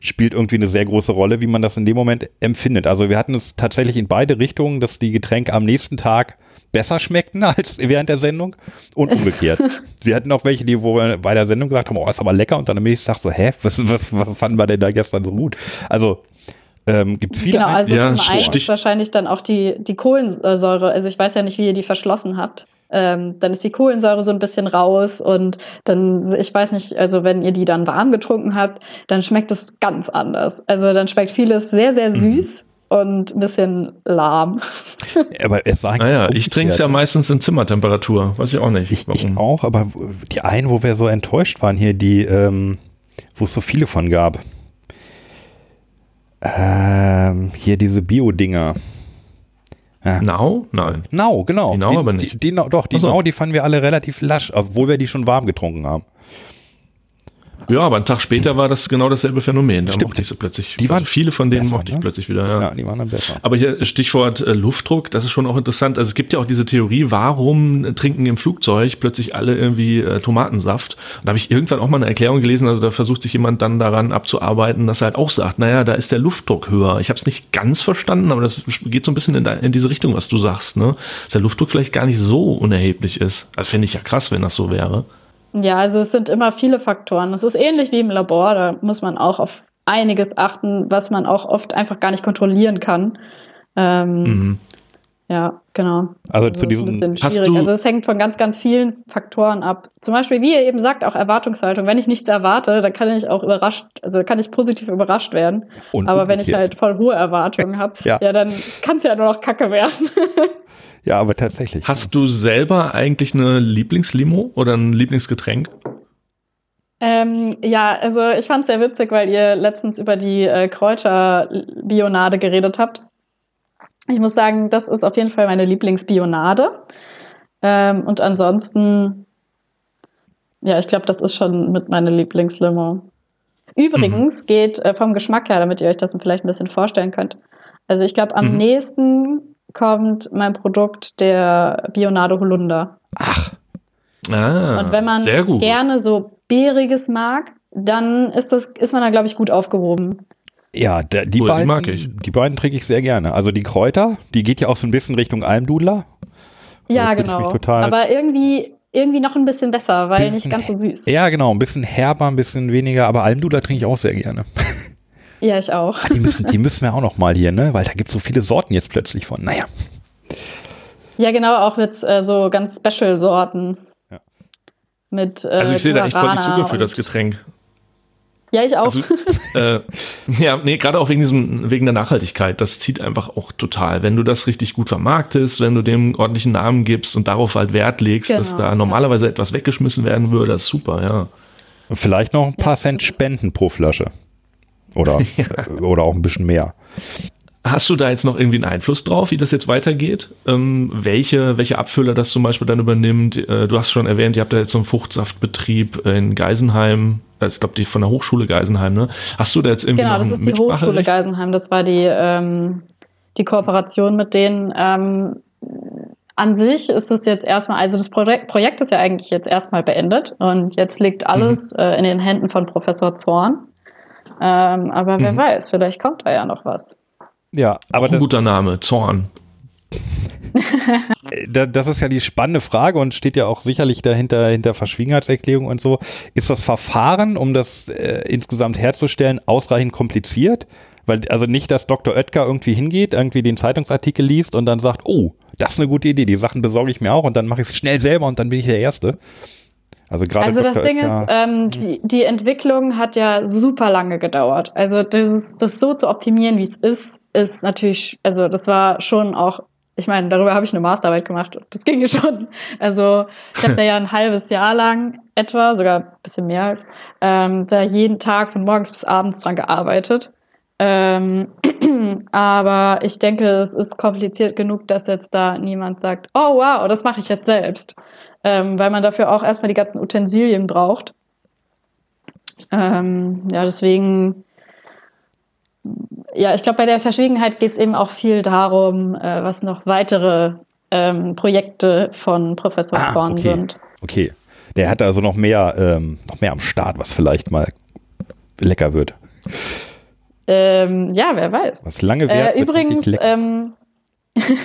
S3: spielt irgendwie eine sehr große Rolle, wie man das in dem Moment empfindet. Also wir hatten es tatsächlich in beide Richtungen, dass die Getränke am nächsten Tag besser schmeckten als während der Sendung und umgekehrt. wir hatten auch welche, die wo wir bei der Sendung gesagt haben, oh, ist aber lecker und dann am nächsten Tag so, hä, was, was, was fanden wir denn da gestern so gut? Also ähm, gibt es viele
S5: genau, also
S4: Ja,
S5: zum einen ist wahrscheinlich dann auch die, die Kohlensäure, also ich weiß ja nicht, wie ihr die verschlossen habt. Ähm, dann ist die Kohlensäure so ein bisschen raus und dann, ich weiß nicht, also wenn ihr die dann warm getrunken habt, dann schmeckt es ganz anders. Also dann schmeckt vieles sehr, sehr
S4: Mhm.
S5: süß und ein bisschen lahm.
S3: aber es war
S4: Naja, ich trinke es ja meistens in Zimmertemperatur. Weiß ich auch nicht.
S3: Ich,
S4: warum.
S3: ich auch, aber die einen, wo wir so enttäuscht waren hier, die, ähm, wo es so viele von gab. Ähm, hier diese Bio-Dinger. Ja.
S4: Now? Nein.
S3: Nau, genau.
S4: Die Nau
S3: die,
S4: aber nicht.
S3: Die, die, Nau- doch, die
S4: so.
S3: Nau, die fanden wir alle relativ lasch, obwohl wir die schon warm getrunken haben.
S4: Ja, aber einen Tag später war das genau dasselbe Phänomen. Da
S3: Stimmt.
S4: mochte ich sie plötzlich.
S3: Die waren
S4: also viele von denen
S3: besser,
S4: mochte ich
S3: ne?
S4: plötzlich wieder. Ja.
S3: Ja, die waren dann besser.
S4: Aber hier Stichwort äh, Luftdruck, das ist schon auch interessant. Also es gibt ja auch diese Theorie, warum trinken im Flugzeug plötzlich alle irgendwie äh, Tomatensaft? Und da habe ich irgendwann auch mal eine Erklärung gelesen, also da versucht sich jemand dann daran abzuarbeiten, dass er halt auch sagt, naja, da ist der Luftdruck höher. Ich habe es nicht ganz verstanden, aber das geht so ein bisschen in, de- in diese Richtung, was du sagst, ne? Dass der Luftdruck vielleicht gar nicht so unerheblich ist. Also finde ich ja krass, wenn das so wäre.
S5: Ja, also es sind immer viele Faktoren. Es ist ähnlich wie im Labor, da muss man auch auf einiges achten, was man auch oft einfach gar nicht kontrollieren kann. Ähm,
S4: Mhm.
S5: Ja, genau.
S3: Also
S5: Das
S3: zu
S5: ist
S3: diesen-
S5: ein bisschen
S4: Hast
S5: schwierig.
S4: du-
S5: Also es hängt von ganz, ganz vielen Faktoren ab. Zum Beispiel, wie ihr eben sagt, auch Erwartungshaltung. Wenn ich nichts erwarte, dann kann ich auch überrascht, also kann ich positiv überrascht werden.
S3: Und
S5: Aber wenn ich halt voll hohe Erwartungen habe,
S3: Ja.
S5: ja. dann kann es ja nur noch Kacke werden.
S3: Ja, aber tatsächlich.
S4: Hast du selber eigentlich eine Lieblingslimo oder ein Lieblingsgetränk?
S5: Ähm, ja, also ich fand es sehr witzig, weil ihr letztens über die äh, Kräuterbionade geredet habt. Ich muss sagen, das ist auf jeden Fall meine Lieblingsbionade. Ähm, und ansonsten, ja, ich glaube, das ist schon mit meiner Lieblingslimo. Übrigens geht äh, vom Geschmack her, damit ihr euch das vielleicht ein bisschen vorstellen könnt. Also ich glaube, am
S4: Mhm.
S5: nächsten kommt mein Produkt der Bionade Holunder.
S3: Ach,
S4: Ah,
S5: Und wenn man
S4: sehr gut.
S5: gerne so Beeriges mag, dann ist das, ist man da, glaube ich, gut aufgehoben.
S3: Ja, der, die,
S4: Cool, die
S3: beiden,
S4: mag ich.
S3: die beiden trinke ich sehr gerne. Also die Kräuter, die geht ja auch so ein bisschen Richtung Almdudler.
S5: Ja,
S3: mich
S5: genau.
S3: total-
S5: Aber irgendwie, irgendwie noch ein bisschen besser, weil nicht
S3: Bisschen
S5: ganz so süß.
S3: Ja, genau, ein bisschen herber, ein bisschen weniger, aber Almdudler trinke ich auch sehr gerne.
S5: Ja, ich auch.
S3: Die müssen, die müssen wir auch noch mal hier, ne? Weil da gibt es so viele Sorten jetzt plötzlich von. Naja.
S5: Ja, genau, auch mit äh, so ganz Special-Sorten.
S3: Ja.
S5: Mit, äh,
S4: Also ich sehe da echt voll die Zukunft für das Getränk.
S5: Ja, ich auch.
S4: Also, äh, ja, nee, gerade auch wegen diesem, wegen der Nachhaltigkeit. Das zieht einfach auch total. Wenn du das richtig gut vermarktest, wenn du dem ordentlichen Namen gibst und darauf halt Wert legst, dass
S5: Genau,
S4: da normalerweise etwas weggeschmissen werden würde, das ist super, ja.
S3: Vielleicht noch ein paar
S5: Ja,
S3: Cent Spenden pro Flasche. Oder, äh, oder auch ein bisschen mehr.
S4: Hast du da jetzt noch irgendwie einen Einfluss drauf, wie das jetzt weitergeht? Ähm, welche, welche Abfüller das zum Beispiel dann übernimmt? Äh, du hast schon erwähnt, ihr habt da jetzt so einen Fruchtsaftbetrieb in Geisenheim. Das ist, glaube ich, von der Hochschule Geisenheim, ne? Hast du da jetzt irgendwie
S5: Genau,
S4: noch
S5: das ist die Hochschule? Geisenheim. Das war die, ähm, die Kooperation mit denen. Ähm, an sich ist es jetzt erstmal, also das Projekt, Projekt ist ja eigentlich jetzt erstmal beendet und jetzt liegt alles
S4: Mhm.
S5: äh, in den Händen von Professor Zorn. Ähm, aber wer
S4: Mhm.
S5: weiß, vielleicht kommt da ja noch was.
S3: Ja, aber
S4: ein
S3: das,
S4: guter Name, Zorn.
S3: da- das ist ja die spannende Frage und steht ja auch sicherlich dahinter hinter Verschwiegenheitserklärung und so. Ist das Verfahren, um das äh, insgesamt herzustellen, ausreichend kompliziert? Weil, also nicht, dass Dr. Oetker irgendwie hingeht, irgendwie den Zeitungsartikel liest und dann sagt, oh, das ist eine gute Idee, die Sachen besorge ich mir auch und dann mache ich es schnell selber und dann bin ich der Erste. Also gerade
S5: Also das
S3: Dr.
S5: Ding ist, ähm, die, die Entwicklung hat ja super lange gedauert. Also das, das so zu optimieren, wie es ist, ist natürlich, also das war schon auch, ich meine, darüber habe ich eine Masterarbeit gemacht das ging ja schon. Also ich habe da ja ein halbes Jahr lang etwa, sogar ein bisschen mehr, ähm, da jeden Tag von morgens bis abends dran gearbeitet. Ähm, aber ich denke, es ist kompliziert genug, dass jetzt da niemand sagt, oh wow, das mache ich jetzt selbst. Ähm, weil man dafür auch erstmal die ganzen Utensilien braucht. Ähm, ja, deswegen, ja, ich glaube, bei der Verschwiegenheit geht es eben auch viel darum, äh, was noch weitere ähm, Projekte von Professor
S3: Ah,
S5: Zorn
S3: okay.
S5: sind.
S3: okay. Der hat also noch mehr, ähm, noch mehr am Start, was vielleicht mal lecker wird.
S5: Ähm, ja, wer weiß.
S3: Was lange währt,
S5: Äh, übrigens, ähm,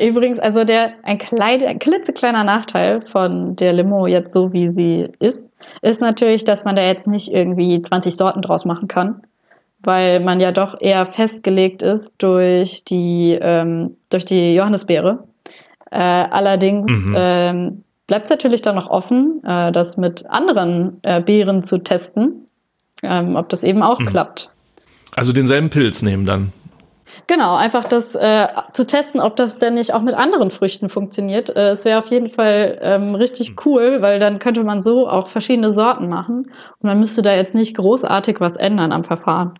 S5: übrigens, also der ein, kleid, ein klitzekleiner Nachteil von der Limo jetzt so wie sie ist, ist natürlich, dass man da jetzt nicht irgendwie 20 Sorten draus machen kann, weil man ja doch eher festgelegt ist durch die ähm, durch die Johannisbeere. Äh, allerdings
S4: Mhm.
S5: ähm, bleibt es natürlich dann noch offen, äh, das mit anderen äh, Beeren zu testen, ähm, ob das eben auch
S4: Mhm.
S5: klappt.
S4: Also denselben Pilz nehmen dann.
S5: Genau, einfach das äh, zu testen, ob das denn nicht auch mit anderen Früchten funktioniert. Äh, es wäre auf jeden Fall ähm, richtig cool, weil dann könnte man so auch verschiedene Sorten machen und man müsste da jetzt nicht großartig was ändern am Verfahren.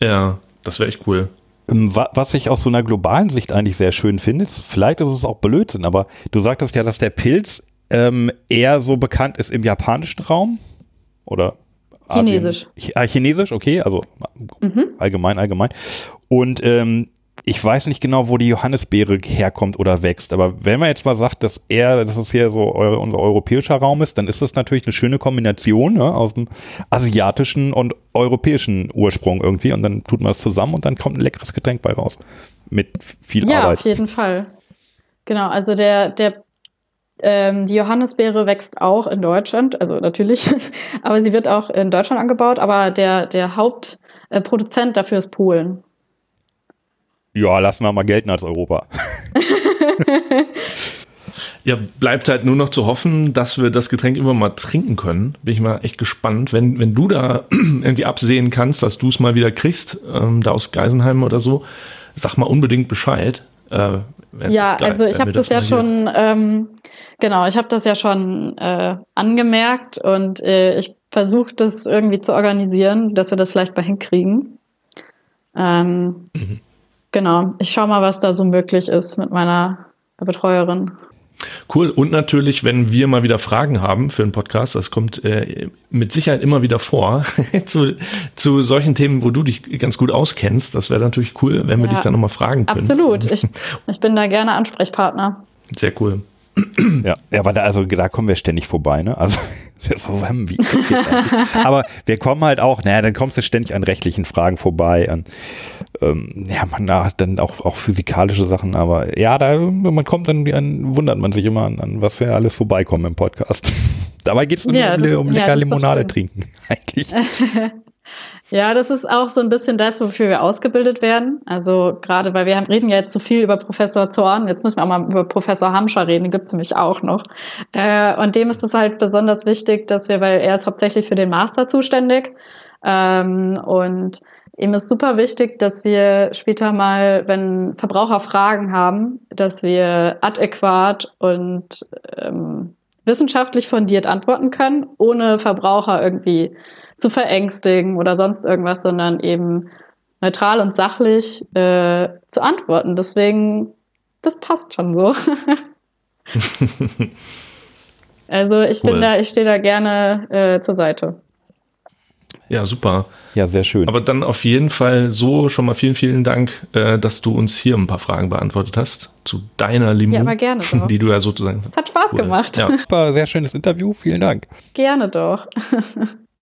S4: Ja, das wäre echt cool.
S3: Ähm, wa- Was ich aus so einer globalen Sicht eigentlich sehr schön finde, ist, vielleicht ist es auch Blödsinn, aber du sagtest ja, dass der Pilz ähm, eher so bekannt ist im japanischen Raum oder
S5: Chinesisch.
S3: Ch- Ah, Chinesisch, okay, also
S5: Mhm.
S3: allgemein, allgemein. Und ähm, ich weiß nicht genau, wo die Johannisbeere herkommt oder wächst, aber wenn man jetzt mal sagt, dass er, dass es hier so unser europäischer Raum ist, dann ist das natürlich eine schöne Kombination ne, aus dem asiatischen und europäischen Ursprung irgendwie und dann tut man das zusammen und dann kommt ein leckeres Getränk bei raus. Mit viel
S5: Ja,
S3: Arbeit.
S5: auf jeden Fall. Genau, also der, der ähm, die Johannisbeere wächst auch in Deutschland, also natürlich, aber sie wird auch in Deutschland angebaut, aber der, der Hauptproduzent dafür ist Polen.
S3: Ja, lassen wir mal gelten als Europa.
S4: Ja, bleibt halt nur noch zu hoffen, dass wir das Getränk immer mal trinken können. Bin ich mal echt gespannt. Wenn, wenn du da irgendwie absehen kannst, dass du es mal wieder kriegst, ähm, da aus Geisenheim oder so, sag mal unbedingt Bescheid. Äh, wenn-
S5: Ja,
S4: geil,
S5: also ich habe
S4: wir
S5: das, ja schon, ähm, genau, ich habe das ja schon äh, angemerkt und äh, ich versuche das irgendwie zu organisieren, dass wir das vielleicht mal hinkriegen. Ähm,
S4: Mhm.
S5: Genau, ich schaue mal, was da so möglich ist mit meiner Betreuerin.
S4: Cool. Und natürlich, wenn wir mal wieder Fragen haben für einen Podcast, das kommt äh, mit Sicherheit immer wieder vor, zu, zu solchen Themen, wo du dich ganz gut auskennst. Das wäre natürlich cool, wenn wir
S5: Ja.
S4: dich dann nochmal fragen können.
S5: Absolut, ich, ich bin da gerne Ansprechpartner.
S4: Sehr cool.
S3: Ja, ja, aber da, also da kommen wir ständig vorbei, ne? Also so, hm, wie? Aber wir kommen halt auch, naja, dann kommst du ständig an rechtlichen Fragen vorbei, an ähm, ja, man hat dann auch, auch physikalische Sachen, aber ja, da man kommt dann, an, wundert man sich immer an, an was wir alles vorbeikommen im Podcast. Dabei geht es nur
S5: Ja,
S3: um, um
S5: ja,
S3: lecker
S5: doch
S3: Limonade trinken, eigentlich.
S5: Ja, das ist auch so ein bisschen das, wofür wir ausgebildet werden. Also gerade, weil wir reden ja jetzt so viel über Professor Zorn, jetzt müssen wir auch mal über Professor Hamscher reden, den gibt's nämlich auch noch. Äh, und dem ist es halt besonders wichtig, dass wir, weil er ist hauptsächlich für den Master zuständig. Ähm, und ihm ist super wichtig, dass wir später mal, wenn Verbraucher Fragen haben, dass wir adäquat und ähm, wissenschaftlich fundiert antworten können, ohne Verbraucher irgendwie zu verängstigen oder sonst irgendwas, sondern eben neutral und sachlich äh, zu antworten. Deswegen, das passt schon so. also ich bin
S4: Cool.
S5: da, ich stehe da gerne äh, zur Seite.
S4: Ja, super.
S3: Ja, sehr schön.
S4: Aber dann auf jeden Fall so schon mal vielen, vielen Dank, äh, dass du uns hier ein paar Fragen beantwortet hast zu deiner Limo,
S5: Ja, aber gerne doch.
S4: die du ja sozusagen.
S5: Es hat Spaß
S4: Cool.
S5: gemacht.
S4: Ja.
S3: Super, sehr schönes Interview, vielen Dank.
S5: Gerne doch.